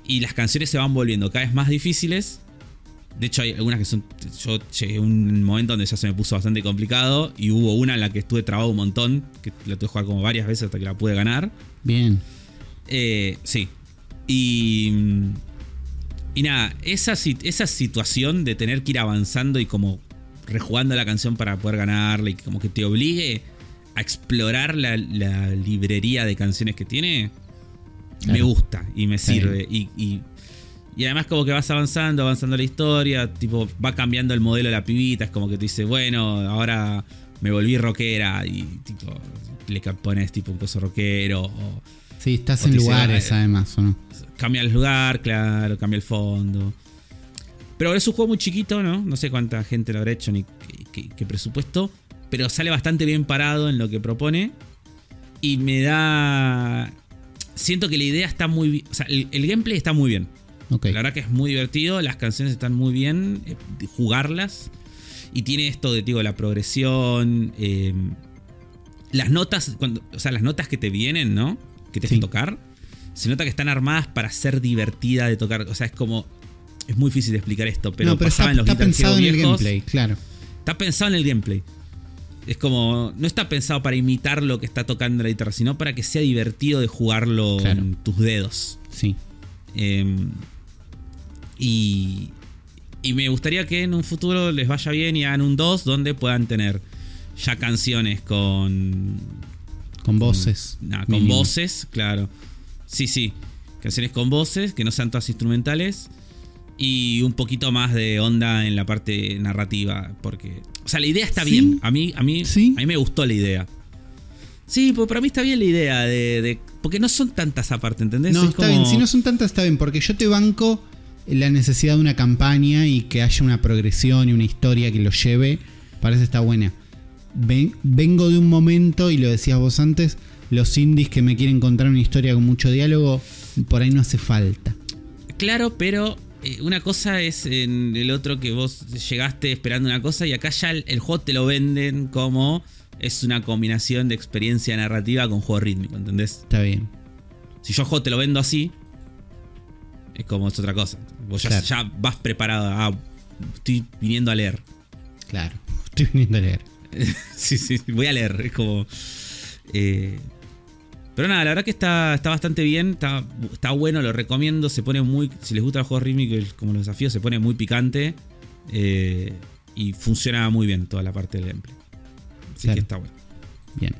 Y las canciones se van volviendo cada vez más difíciles. De hecho, hay algunas que son. Yo llegué a un momento donde ya se me puso bastante complicado. Y hubo una en la que estuve trabado un montón. Que la tuve que jugar como varias veces hasta que la pude ganar. Bien. Eh, sí. Y. Y nada, esa, esa situación de tener que ir avanzando y como rejugando la canción para poder ganarla y como que te obligue a explorar la, la librería de canciones que tiene, me gusta y me sirve. Y, y, y además como que vas avanzando, avanzando la historia, tipo va cambiando el modelo de la pibita, es como que te dice, bueno, ahora me volví rockera y tipo le pones tipo un coso rockero o Sí, estás O en dice, lugares "Ah, además, ¿o no? cambia el lugar, claro, cambia el fondo. Pero es un juego muy chiquito, ¿no? No sé cuánta gente lo habrá hecho ni qué, qué- qué presupuesto. Pero sale bastante bien parado en lo que propone. Y me da. Siento que la idea está muy bien. O sea, el, el gameplay está muy bien. La verdad que es muy divertido. Las canciones están muy bien. eh, jugarlas. Y tiene esto de, digo, la progresión. eh, las notas. Cuando, o sea, las notas que te vienen, ¿no? Que te Sí. hacen tocar. Se nota que están armadas para ser divertida de tocar. O sea, es como. Es muy difícil de explicar esto, pero, no, pero pasaba está, en los está pensado en el gameplay, claro. Está pensado en el gameplay. Es como. No está pensado para imitar lo que está tocando la guitarra, sino para que sea divertido de jugarlo Claro. en tus dedos. Sí. Eh, y, y me gustaría que en un futuro les vaya bien y hagan un 2 donde puedan tener ya canciones con. Con voces. nah, con voces, claro. Sí, sí. Canciones con voces, que no sean todas instrumentales. Y un poquito más de onda en la parte narrativa. Porque. O sea, la idea está Sí. bien. A mí, a mí, Sí. a mí me gustó la idea. Sí, pues para mí está bien la idea de. de- porque no son tantas aparte, ¿entendés? No, Es está como- bien. Si no son tantas, está bien. Porque yo te banco la necesidad de una campaña y que haya una progresión y una historia que lo lleve. Parece está buena. Ven- vengo de un momento, y lo decías vos antes, los indies que me quieren contar una historia con mucho diálogo, por ahí no hace falta. Claro, pero eh, una cosa es en el otro que vos llegaste esperando una cosa y acá ya el, el juego te lo venden como es una combinación de experiencia narrativa con juego rítmico, ¿entendés? Está bien. Si yo juego te lo vendo así, es como es otra cosa. Vos ya, Claro. ya vas preparado a... Estoy viniendo a leer. Claro. Estoy viniendo a leer. <laughs> sí, sí, voy a leer. Es como... eh, pero nada, la verdad que está, está bastante bien, está, está bueno, lo recomiendo, se pone muy, si les gusta el juego rítmico y como los desafíos, se pone muy picante eh, y funciona muy bien toda la parte del gameplay. Así Claro. que está bueno. Bien.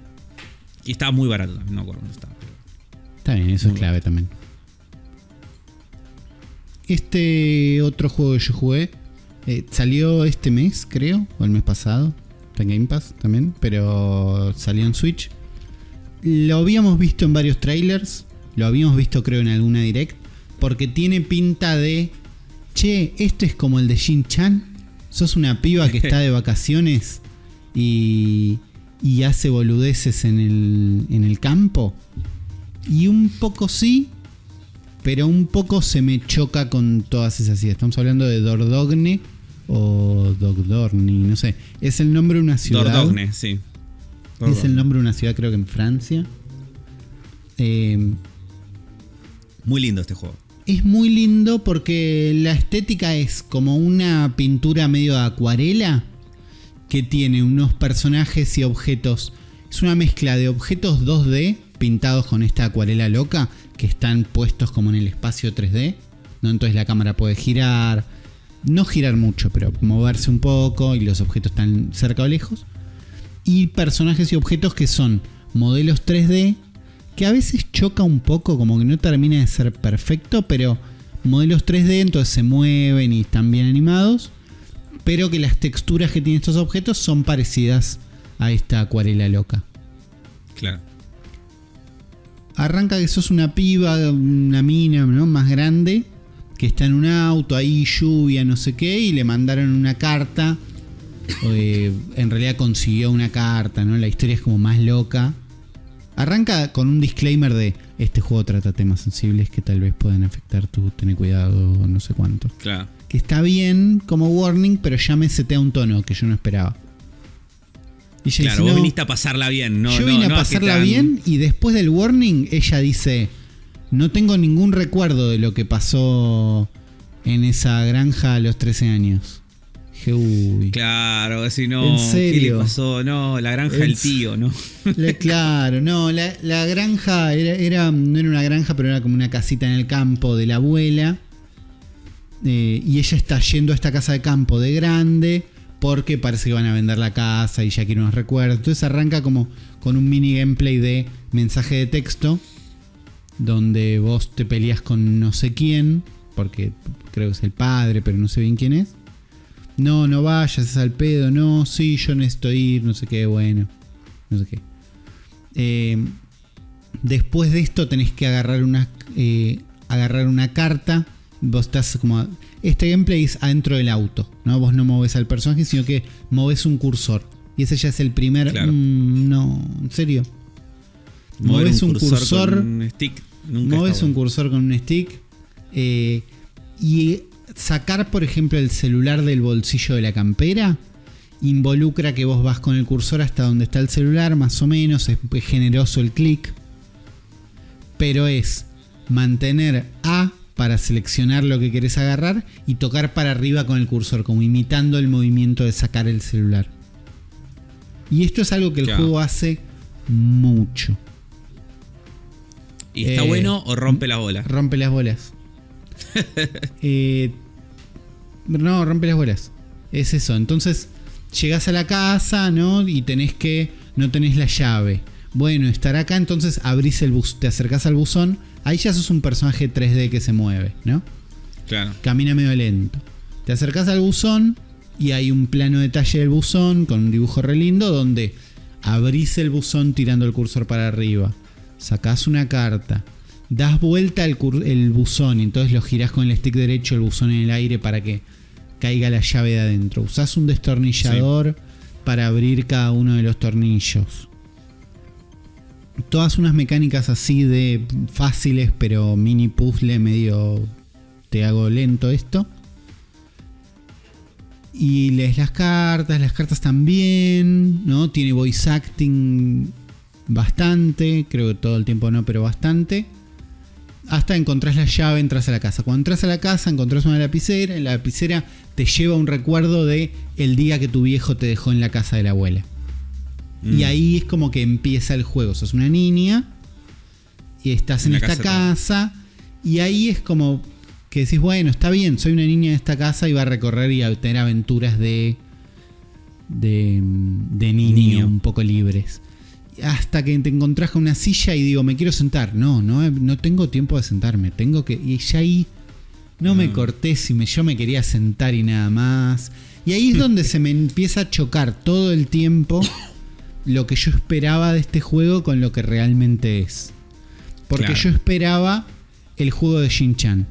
Y estaba muy barato también, no me acuerdo dónde estaba. pero- Está bien, eso Muy es clave también. Este otro juego que yo jugué eh, salió este mes, creo, o el mes pasado. Está en Game Pass también, pero salió en Switch. Lo habíamos visto en varios trailers, lo habíamos visto creo en alguna direct, porque tiene pinta de, che, esto es como el de Shin Chan. Sos una piba que está de <laughs> vacaciones y, y hace boludeces en el, en el campo. Y un poco sí, pero un poco se me choca con todas esas ideas. Estamos hablando de Dordogne o Dogdorni, no sé. Es el nombre de una ciudad. Dordogne, sí. Es el nombre de una ciudad, creo que en Francia. Eh, Muy lindo este juego. es muy lindo porque la estética es como una pintura medio de acuarela que tiene unos personajes y objetos. Es una mezcla de objetos 2D pintados con esta acuarela loca que están puestos como en el espacio 3D. ¿no? Entonces la cámara puede girar, no girar mucho, pero moverse un poco y los objetos están cerca o lejos. Y personajes y objetos que son modelos 3D que a veces choca un poco, como que no termina de ser perfecto, pero modelos 3D entonces se mueven y están bien animados, pero que las texturas que tienen estos objetos son parecidas a esta acuarela loca. Claro. Arranca que sos una piba, una mina ¿no? más grande, que está en un auto, ahí lluvia, no sé qué, y le mandaron una carta. eh, en realidad consiguió una carta, ¿no? La historia es como más loca. Arranca con un disclaimer de este juego trata temas sensibles que tal vez puedan afectar tu tener cuidado, no sé cuánto. Claro. Que está bien como warning, pero ya me setea un tono que yo no esperaba. Y ella Claro, dice, vos "No, viniste a pasarla bien, ¿no? yo vine no a pasarla tan- bien y después del warning ella dice, no tengo ningún recuerdo de lo que pasó en esa granja a los 13 años. Dije, uy. Claro, si no, ¿En ¿qué le serio? pasó? No, la granja del tío, ¿no? <laughs> Claro, no, la, la granja era, era- no era una granja, pero era como una casita en el campo de la abuela. Eh, y ella está yendo a esta casa de campo de grande porque parece que van a vender la casa y ya quieren unos recuerdos. Entonces arranca como con un mini gameplay de mensaje de texto, donde vos te peleas con no sé quién, porque creo que es el padre, pero no sé bien quién es. No, no vayas, es al pedo, no, sí, yo necesito ir, no sé qué, bueno, no sé qué. Eh, después de esto tenés que agarrar una, eh, agarrar una carta. Vos estás como... Este gameplay es adentro del auto, ¿no? Vos no moves al personaje, sino que moves un cursor. Y ese ya es el primer... Claro. mm, no, en serio. Mover Moves un cursor, con un stick. Nunca Mueves está un cursor con un stick eh, y sacar, por ejemplo, el celular del bolsillo de la campera involucra que vos vas con el cursor hasta donde está el celular, más o menos, es generoso el clic, pero es mantener A para seleccionar lo que querés agarrar y tocar para arriba con el cursor, como imitando el movimiento de sacar el celular. Y esto es algo que el Claro. juego hace mucho. ¿Y está Eh, bueno o rompe la bola? Rompe las bolas. <laughs> Eh, no, rompe las bolas. Es eso. Entonces, llegás a la casa, ¿no? Y tenés que. No tenés la llave. Bueno, estar acá, entonces abrís el bus. Te acercás al buzón. Ahí ya sos un personaje 3D que se mueve, ¿no? Claro. Camina medio lento. Te acercás al buzón y hay un plano detalle del buzón con un dibujo re lindo donde abrís el buzón tirando el cursor para arriba. Sacás una carta. Das vuelta el, el buzón y entonces lo girás con el stick derecho el buzón en el aire para que caiga la llave de adentro. Usás un destornillador para abrir cada uno de los tornillos. Todas unas mecánicas así de fáciles, pero mini puzzle medio te hago lento esto. Y lees las cartas, las cartas también, ¿no? Tiene voice acting bastante, creo que todo el tiempo no, pero bastante. Hasta encontrás la llave, entras a la casa. Cuando entras a la casa, encontrás una lapicera. En la lapicera te lleva un recuerdo de el día que tu viejo te dejó en la casa de la abuela. Mm. Y ahí es como que empieza el juego. Sos una niña y estás en, esta casa casa. Y ahí es como que decís, bueno, está bien, soy una niña de esta casa y va a recorrer y a tener aventuras de. de, de niño, Niño. un poco libres. Hasta que te encontrás con una silla y digo, me quiero sentar. No, no, no tengo tiempo de sentarme. Tengo que. Y ya ahí no me corté si me, yo me quería sentar y nada más. Y ahí es <laughs> donde se me empieza a chocar todo el tiempo <laughs> lo que yo esperaba de este juego con lo que realmente es. Porque Claro. yo esperaba el juego de Shin-Chan.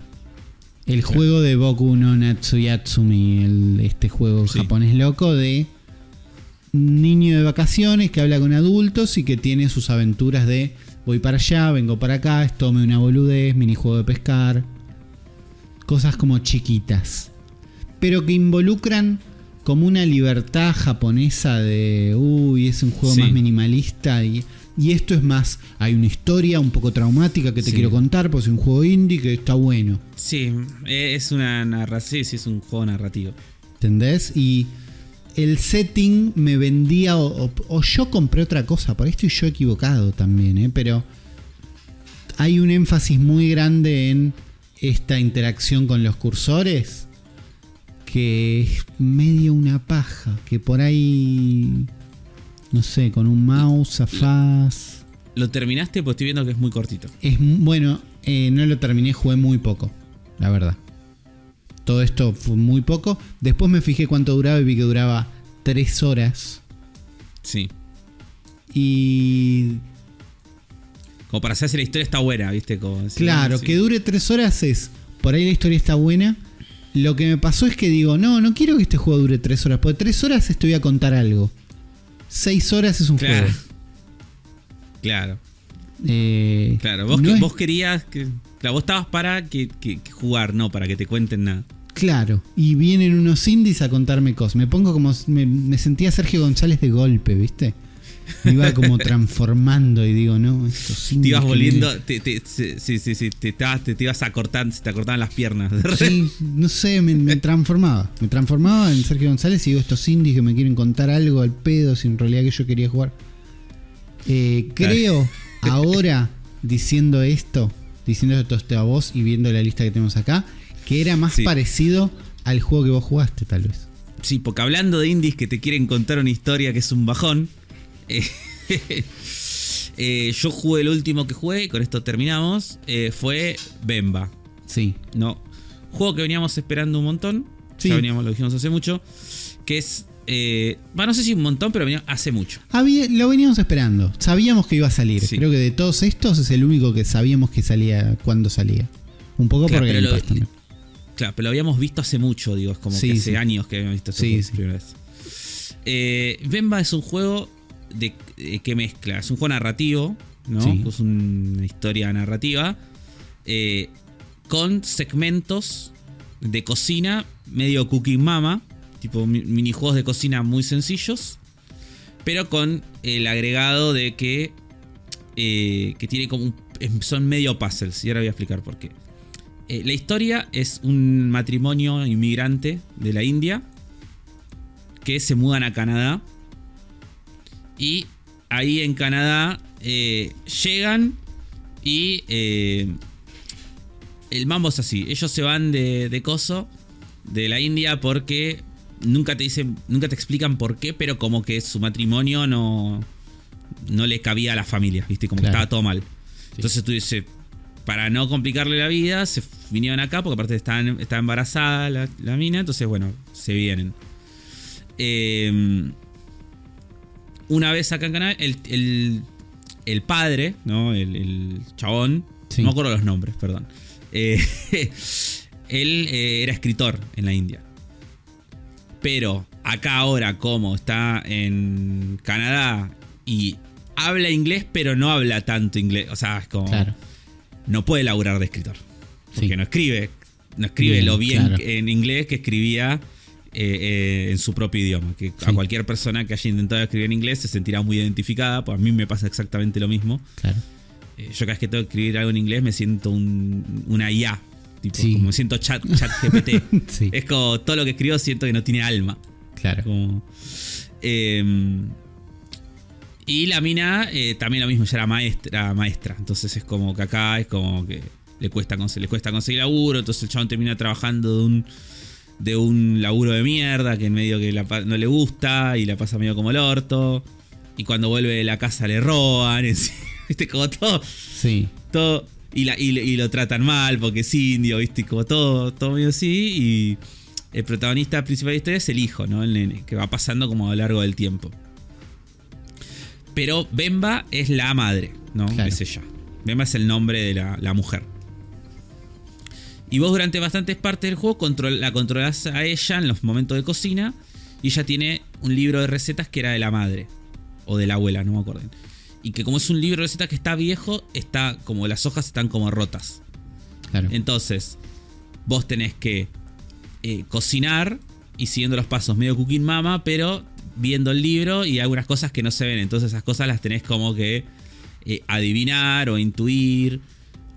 El Claro. juego de Boku no Natsuyatsumi. el- este juego Sí. japonés loco de un niño de vacaciones que habla con adultos y que tiene sus aventuras de voy para allá, vengo para acá, tome una boludez, minijuego de pescar. Cosas como chiquitas. Pero que involucran como una libertad japonesa de, uy, es un juego Sí. más minimalista y, y esto es más, hay una historia un poco traumática que te Sí. quiero contar, pues es un juego indie que está bueno. Sí, eh, es una narración, sí, es un juego narrativo. ¿Entendés? Y el setting me vendía o, o- o yo compré otra cosa, por ahí estoy yo equivocado también, ¿eh? pero hay un énfasis muy grande en esta interacción con los cursores que es medio una paja, que por ahí, no sé, con un mouse zafás. Lo terminaste, pues estoy viendo que es muy cortito. Es bueno, eh, no lo terminé, jugué muy poco, la verdad. Todo esto fue muy poco. Después me fijé cuánto duraba y vi que duraba 3 horas. Sí. Y Como para hacerse la historia está buena, ¿viste? Como, sí, claro, sí. que dure 3 horas es. Por ahí la historia está buena. Lo que me pasó es que digo, no, no quiero que este juego dure 3 horas. Porque 3 horas estoy a contar algo. 6 horas es un Claro. juego. Claro, Eh, claro. Vos, no que- es- vos querías que. Claro, vos estabas para que, que- que jugar, no para que te cuenten nada. Claro, y vienen unos indies a contarme cosas. Me pongo como. Me, me sentía Sergio González de golpe, ¿viste? Me iba como transformando y digo, no, estos Te indies. ibas volviendo. Te, te- sí, sí, sí, te, te, te ibas a cortar, se te acortaban las piernas. <laughs> Sí, no sé, me, me transformaba. Me transformaba en Sergio González y digo, estos indies que me quieren contar algo al pedo, si en realidad que yo quería jugar. Eh, creo, <laughs> ahora, diciendo esto, diciendo esto a vos y viendo la lista que tenemos acá, que era más Sí. parecido al juego que vos jugaste, tal vez. Sí, porque hablando de indies que te quieren contar una historia que es un bajón. <laughs> eh, yo jugué el último que jugué, y con esto terminamos. eh, fue Bemba. Sí. No. Juego que veníamos esperando un montón. Sí. Ya veníamos, lo dijimos hace mucho. Que es. Eh, bueno, no sé si un montón, pero venía hace mucho. Había- lo veníamos esperando. Sabíamos que iba a salir. Sí. Creo que de todos estos es el único que sabíamos que salía cuando salía. Un poco Claro, por pero Game lo- también. Claro, pero lo habíamos visto hace mucho, digo, es como Sí, que hace sí. años que habíamos visto esto Sí, sí. primera vez. Eh, Bemba es un juego de, eh, que mezcla, es un juego narrativo, ¿no? Sí. Es una historia narrativa eh, con segmentos de cocina medio cooking mama, tipo mi- minijuegos de cocina muy sencillos, pero con el agregado de que, eh, que tiene como un- son medio puzzles, y ahora voy a explicar por qué. Eh, la historia es un matrimonio inmigrante de la India que se mudan a Canadá. Y ahí en Canadá eh, llegan y eh, el mambo es así. Ellos se van de, de coso, de la India, porque nunca te dicen, nunca te explican por qué, pero como que su matrimonio no, no le cabía a la familia, ¿viste? Como que estaba todo mal. Entonces tú dices, para no complicarle la vida, se vinieron acá, porque aparte estaban, está embarazada la, la mina, entonces bueno, se vienen. Eh, una vez acá en Canadá, el, el- el padre, ¿no? El, el chabón, Sí. no me acuerdo los nombres, perdón. Eh, <laughs> él eh, era escritor en la India. Pero acá ahora, como está en Canadá y habla inglés, pero no habla tanto inglés. O sea, es como. Claro. No puede laburar de escritor. Porque Sí. no escribe. No escribe Bien, lo bien claro. en inglés que escribía eh, eh, en su propio idioma. Que a cualquier persona que haya intentado escribir en inglés se sentirá muy identificada. Pues a mí me pasa exactamente lo mismo. Claro. Eh, yo cada vez que tengo que escribir algo en inglés me siento un, una IA. Tipo, Sí. como me siento chat, chat GPT. <laughs> Sí. Es como todo lo que escribo siento que no tiene alma. Claro. Como, eh, y la mina también lo mismo, ya era maestra, maestra. Entonces es como que acá es como que le cuesta, le cuesta conseguir laburo. Entonces el chabón termina trabajando de un, de un laburo de mierda que en medio que la no le gusta y la pasa medio como el orto. Y cuando vuelve de la casa le roban. <laughs> es- ¿Viste? Como todo Sí. todo y, la, y, y lo tratan mal porque es indio, ¿viste? Como todo, todo medio así. Y el protagonista principal de la historia es el hijo, ¿no? El nene, que va pasando como a lo largo del tiempo. Pero Bemba es la madre, ¿no? Claro. Es ella. Bemba es el nombre de la, la mujer. Y vos durante bastantes partes del juego control- la controlás a ella en los momentos de cocina. Y ella tiene un libro de recetas que era de la madre. O de la abuela, no me acuerdo. Y que como es un libro de recetas que está viejo, está como las hojas están como rotas. Claro. Entonces, vos tenés que eh, cocinar y siguiendo los pasos medio cooking mama, pero viendo el libro y algunas cosas que no se ven. Entonces esas cosas las tenés como que eh, adivinar o intuir.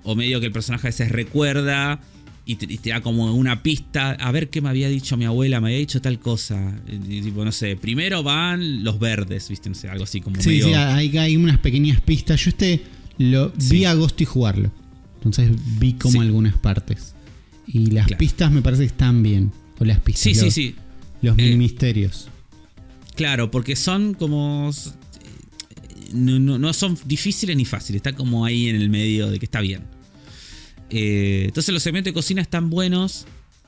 O medio que el personaje a veces recuerda y te, y te da como una pista. A ver qué me había dicho mi abuela, me había dicho tal cosa. Y, tipo, no sé, primero van los verdes, ¿viste? No sé, algo así como Sí, medio... sí, hay, hay unas pequeñas pistas. Yo este lo Sí. vi a Agosto y jugarlo. Entonces vi como Sí. algunas partes. Y las Claro. pistas me parece que están bien. O las pistas. Sí, sí, sí. Los Eh, misterios. Claro, porque son como. No, no- no son difíciles ni fáciles, está como ahí en el medio de que está bien. Eh, entonces, los segmentos de cocina están buenos,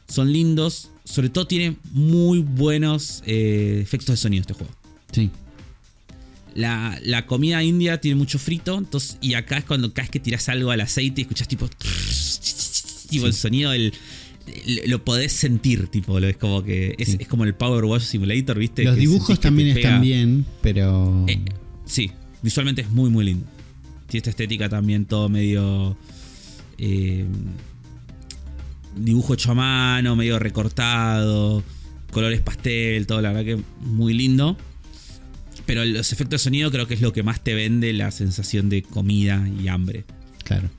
son lindos, sobre todo tienen muy buenos eh, efectos de sonido este juego. Sí. La, la comida india tiene mucho frito, entonces, y acá es cuando cada vez que tiras algo al aceite y escuchas tipo. Tipo el sonido del. Lo podés sentir, tipo, lo es como que. Es, Sí. es como el Power Wash Simulator, ¿viste? Los Que dibujos también están bien, pero. Eh, sí, visualmente es muy, muy lindo. Tiene esta estética también, todo medio. Eh, dibujo hecho a mano, medio recortado, colores pastel, todo, la verdad que muy lindo. Pero los efectos de sonido creo que es lo que más te vende la sensación de comida y hambre. Claro.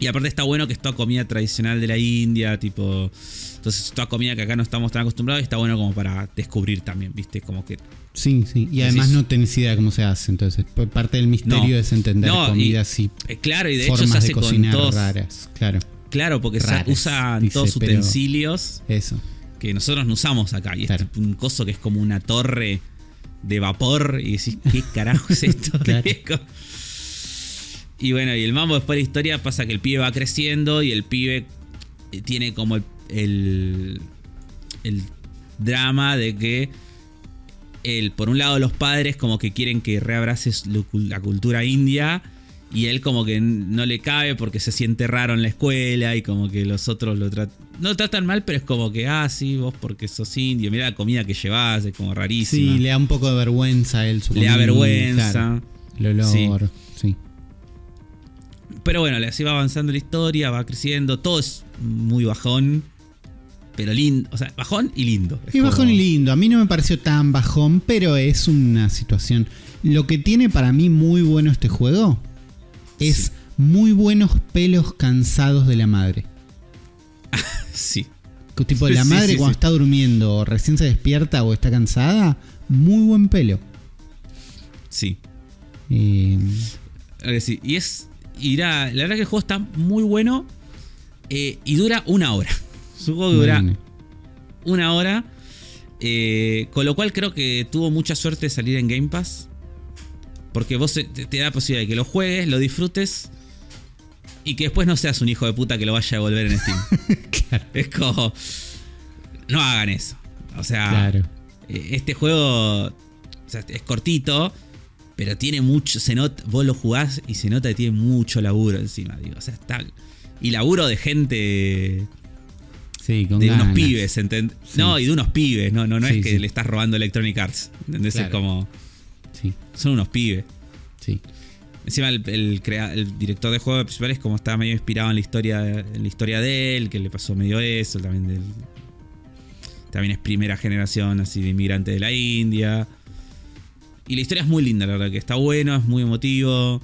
Y aparte está bueno que es toda comida tradicional de la India, tipo. Entonces, toda comida que acá no estamos tan acostumbrados y está bueno como para descubrir también, ¿viste? Como que Sí, sí. Y además Decís- no tenés idea cómo se hace. Entonces, parte del misterio No. es entender No, comidas y, Eh, claro, y de hecho formas se hace de con cocinar todos. raras. Claro. Claro, porque Raras, usan dice, todos utensilios Eso. que nosotros no usamos acá. Y Claro. es un coso que es como una torre de vapor. Y decís, ¿qué carajo es <laughs> esto? Claro. Y bueno, y el mambo después de la historia pasa que el pibe va creciendo y el pibe eh, tiene como el, el, el drama de que él, por un lado los padres como que quieren que reabraces lo- la cultura india y él como que no le cabe porque se siente raro en la escuela y como que los otros lo tratan, no lo tratan mal, pero es como que, ah, sí, vos porque sos indio, mira la comida que llevas, es como rarísima. Sí, le da un poco de vergüenza a él. Su Le da vergüenza. El olor. Sí. Pero bueno, así va avanzando la historia, va creciendo, todo es muy bajón, pero lindo, o sea, bajón y lindo. Es Es bajón y lindo. A mí no me pareció tan bajón, pero es una situación. Lo que tiene para mí muy bueno este juego es Sí. muy buenos pelos cansados de la madre. <laughs> Sí, Tipo, <laughs> la madre sí, cuando está durmiendo o recién se despierta o está cansada, muy buen pelo. sí. Eh, sí. Y es. Irá, la verdad que el juego está muy bueno. eh, y dura una hora. Es un juego dura una hora. eh, con lo cual creo que tuvo mucha suerte de salir en Game Pass. Porque vos te, te da la posibilidad de que lo juegues, lo disfrutes. Y que después no seas un hijo de puta que lo vaya a devolver en Steam. <laughs> Claro. Es como. No hagan eso. O sea, Claro. eh, este juego o sea, es cortito, pero tiene mucho. Se nota, vos lo jugás y se nota que tiene mucho laburo encima. Digo, o sea, está. Y laburo de gente. Sí, con De unos pibes, ¿entend- Sí. No, y de unos pibes, no, no, no Sí, es que le estás robando Electronic Arts. ¿Entendés? Es Claro. como. Sí, Son unos pibes. sí. Encima el, el crea- el director de juego principal es como estaba medio inspirado en la historia, en la historia de él, que le pasó medio eso, también del. También es primera generación así de inmigrante de la India. Y la historia es muy linda, la verdad, que está bueno, es muy emotivo.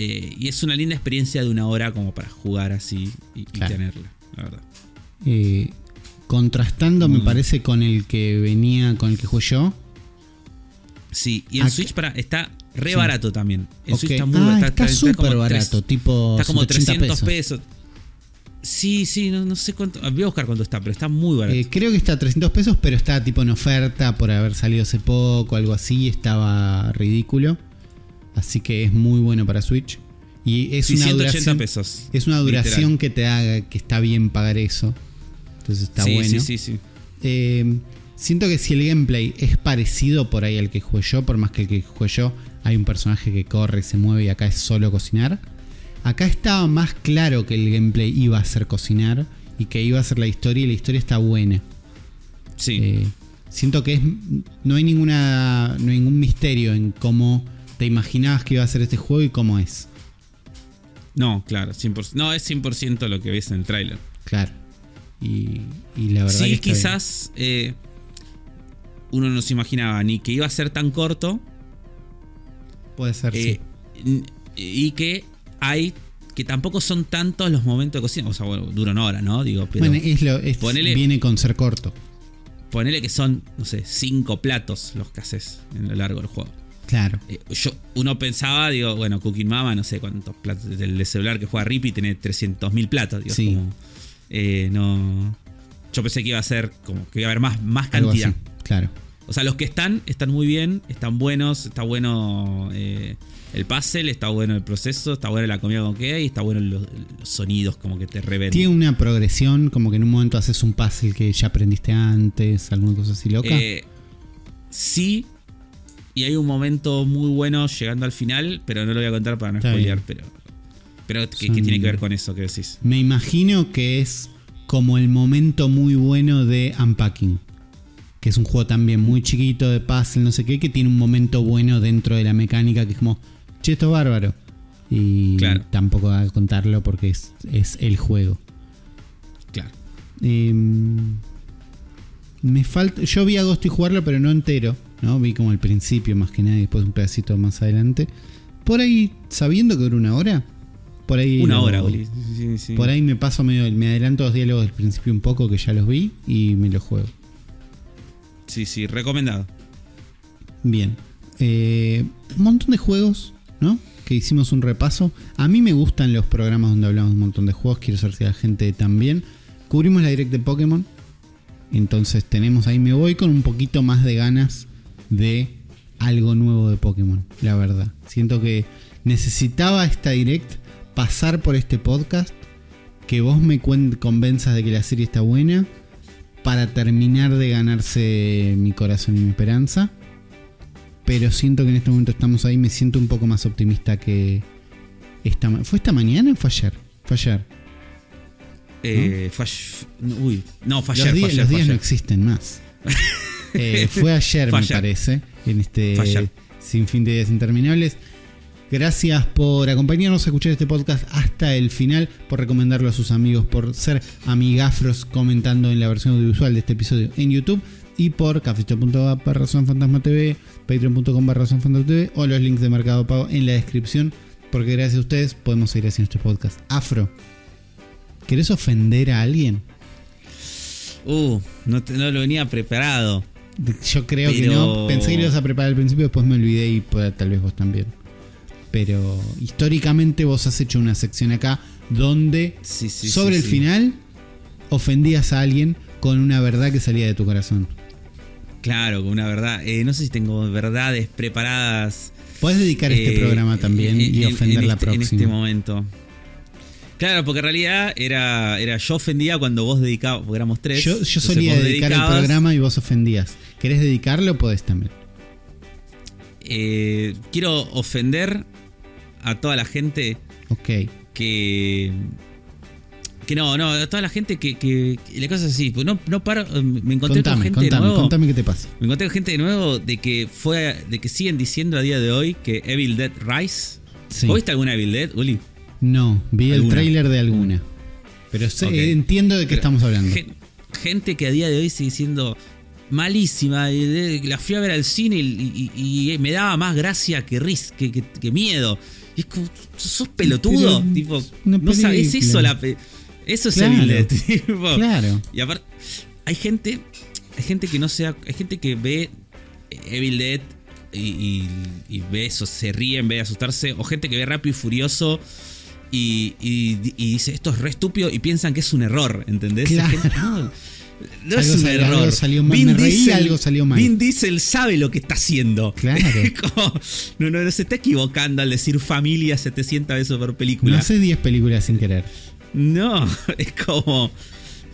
eh, y es una linda experiencia de una hora como para jugar así y, tenerla, la verdad. Eh, contrastando, me Mm. parece, con el que venía, con el que jugué yo. Sí, y en Acá- Switch para, está re Sí. barato también. En Ok. Switch está muy ah, está súper barato, tipo Está como 180 300 pesos. pesos. Sí, sí, no, no sé cuánto. Voy a buscar cuánto está, pero está muy barato. Eh, creo que está a 300 pesos, pero está tipo en oferta por haber salido hace poco, algo así. Estaba ridículo. Así que es muy bueno para Switch. Y es Sí, una 180 duración. pesos. Es una duración literal. que te haga que está bien pagar eso. Entonces está sí, bueno. Sí, sí, sí. Eh, siento que si el gameplay es parecido por ahí al que jugué yo, por más que el que jugué yo hay un personaje que corre, se mueve y acá es solo cocinar. Acá estaba más claro que el gameplay iba a ser cocinar y que iba a ser la historia y la historia está buena. Sí. Eh, siento que es no hay ninguna no hay ningún misterio en cómo te imaginabas que iba a ser este juego y cómo es. no, claro, 100%. No, es 100% lo que ves en el tráiler. Claro. Y, y la verdad que Sí, bien. quizás eh, uno no se imaginaba ni que iba a ser tan corto puede ser eh, n- y que hay que tampoco son tantos los momentos de cocina. O sea, bueno, dura una hora, ¿no? Digo, pero Bueno, es lo, es- ponele- viene con ser corto. ponele que son, no sé, cinco platos los que haces en lo largo del juego. Claro. Eh, yo, uno pensaba, digo, bueno, Cooking Mama, no sé cuántos platos. Del de celular que juega Rippy tiene 300.000 platos. Digo, Sí. como, eh, no. Yo pensé que iba a ser como que iba a haber más, más Algo cantidad. así, Claro. O sea, los que están, están muy bien, están buenos, está bueno eh, el puzzle, está bueno el proceso, está buena la comida con que hay, está bueno los, los sonidos como que te revenden. Tiene una progresión, como que en un momento haces un puzzle que ya aprendiste antes, alguna cosa así loca. Eh, sí, y hay un momento muy bueno llegando al final, pero no lo voy a contar para no Está spoilear, bien. pero, pero que, que tiene que ver con eso que decís. Me imagino que es como el momento muy bueno de Unpacking. Que es un juego también muy chiquito de puzzle, no sé qué, que tiene un momento bueno dentro de la mecánica que es como, che, esto es bárbaro. Y Claro. tampoco va a contarlo porque es, es el juego. Claro. Em, me falta. Yo vi a Ghost y jugarlo, pero no entero. ¿no? Vi como el principio más que nada y después un pedacito más adelante. Por ahí, sabiendo que dura una hora. Por ahí. Una hora, Oli. Sí, sí, sí. Por ahí me paso medio. Me adelanto los diálogos del principio un poco que ya los vi y me los juego. Sí, sí, recomendado. Bien. Eh, un montón de juegos, ¿no? Que hicimos un repaso. A mí me gustan los programas donde hablamos un montón de juegos. Quiero saber si la gente también. Cubrimos la direct de Pokémon. Entonces tenemos ahí me voy con un poquito más de ganas de algo nuevo de Pokémon, la verdad. Siento que necesitaba esta direct pasar por este podcast, que vos me convenzas de que la serie está buena, para terminar de ganarse mi corazón y mi esperanza. Pero siento que en este momento estamos ahí, me siento un poco más optimista que esta ¿Fue esta mañana o fue ayer? Fue ayer. Eh, fue uy, no, fue ayer. Los, días, los días no existen más. <laughs> Eh, fue ayer, me parece, en este sin fin de días interminables. Gracias por acompañarnos a escuchar este podcast hasta el final, por recomendarlo a sus amigos, por ser amigafros comentando en la versión audiovisual de este episodio en YouTube y por cafeto.app barra Fantasma TV, patreon.com barra TV o los links de Mercado Pago en la descripción, porque gracias a ustedes podemos seguir haciendo este podcast. Afro, ¿querés ofender a alguien? Uh, no, no lo venía preparado. Yo creo que no. Pensé que lo ibas a preparar al principio, después me olvidé y tal vez vos también. Pero históricamente vos has hecho una sección acá donde sobre el final ofendías a alguien con una verdad que salía de tu corazón. Claro, con una verdad. Eh, no sé si tengo verdades preparadas. Puedes dedicar este eh, programa también y ofender la próxima. En este momento. Claro, porque en realidad era, era yo ofendía cuando vos dedicabas, porque éramos tres. Yo, solía dedicar el programa y vos ofendías. ¿Querés dedicarlo o podés también? Eh, quiero ofender a toda la gente Ok. que que no, no, toda la gente que, que, la cosa es así, pues no, no paro, eh, me encontré con gente de nuevo. Contame qué te pasa. Me encontré con gente de nuevo de que fue, de que siguen diciendo a día de hoy que Evil Dead Rise. Sí. viste alguna Evil Dead, Uli? No, vi el tráiler de alguna. Pero entiendo de qué estamos hablando. Gente que a día de hoy sigue siendo malísima. La fui a ver al cine y, me daba más gracia que, ris, que, que, miedo. Y es como, sos pelotudo. tipo, no sabes eso. La, eso es el tipo. Claro. Y aparte, hay gente, hay gente que no sea, hay gente que ve Evil Dead y, ve eso, se ríe en vez de asustarse, o gente que ve Rápido y Furioso y, dice esto es re estúpido y piensan que es un error, ¿entendés? Claro. no, es un error. Algo salió mal. Vin Diesel, algo salió mal. Vin Diesel sabe lo que está haciendo. Claro. <laughs> no, no, no se está equivocando al decir familia 700 veces por película. No hace 10 películas sin querer. No, <laughs> es como.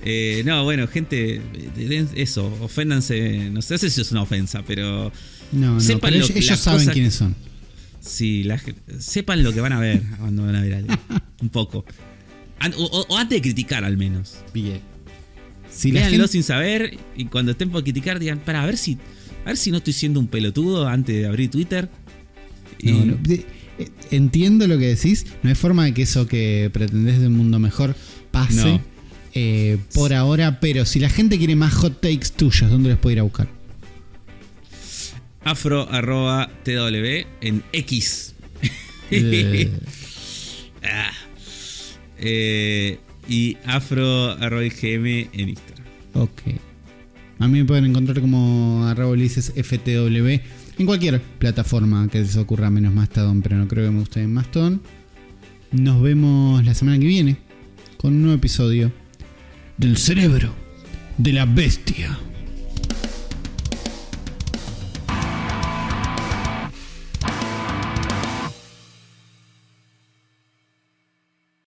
Eh, no, bueno, gente, eso, oféndanse. No sé si es una ofensa, pero. No, no, sepan ellos, saben quiénes son. Sí, sepan lo que van a ver cuando van a ver algo. <laughs> un poco. O, antes de criticar, al menos. Bien. Si Véanlo sin saber y cuando estén por criticar, digan, para a ver si. A ver si no estoy siendo un pelotudo antes de abrir Twitter. No, no. Entiendo lo que decís. No hay forma de que eso que pretendés de un mundo mejor pase eh, por ahora. Pero si la gente quiere más hot takes tuyos, ¿dónde les puede ir a buscar? Afro TW en X. <laughs> Ah. Eh, y afro IGM en Instagram. Ok. A mí me pueden encontrar como arroba FTW en cualquier plataforma que se ocurra menos Mastodon, pero no creo que me guste en Mastodon. Nos vemos la semana que viene con un nuevo episodio del cerebro de la bestia.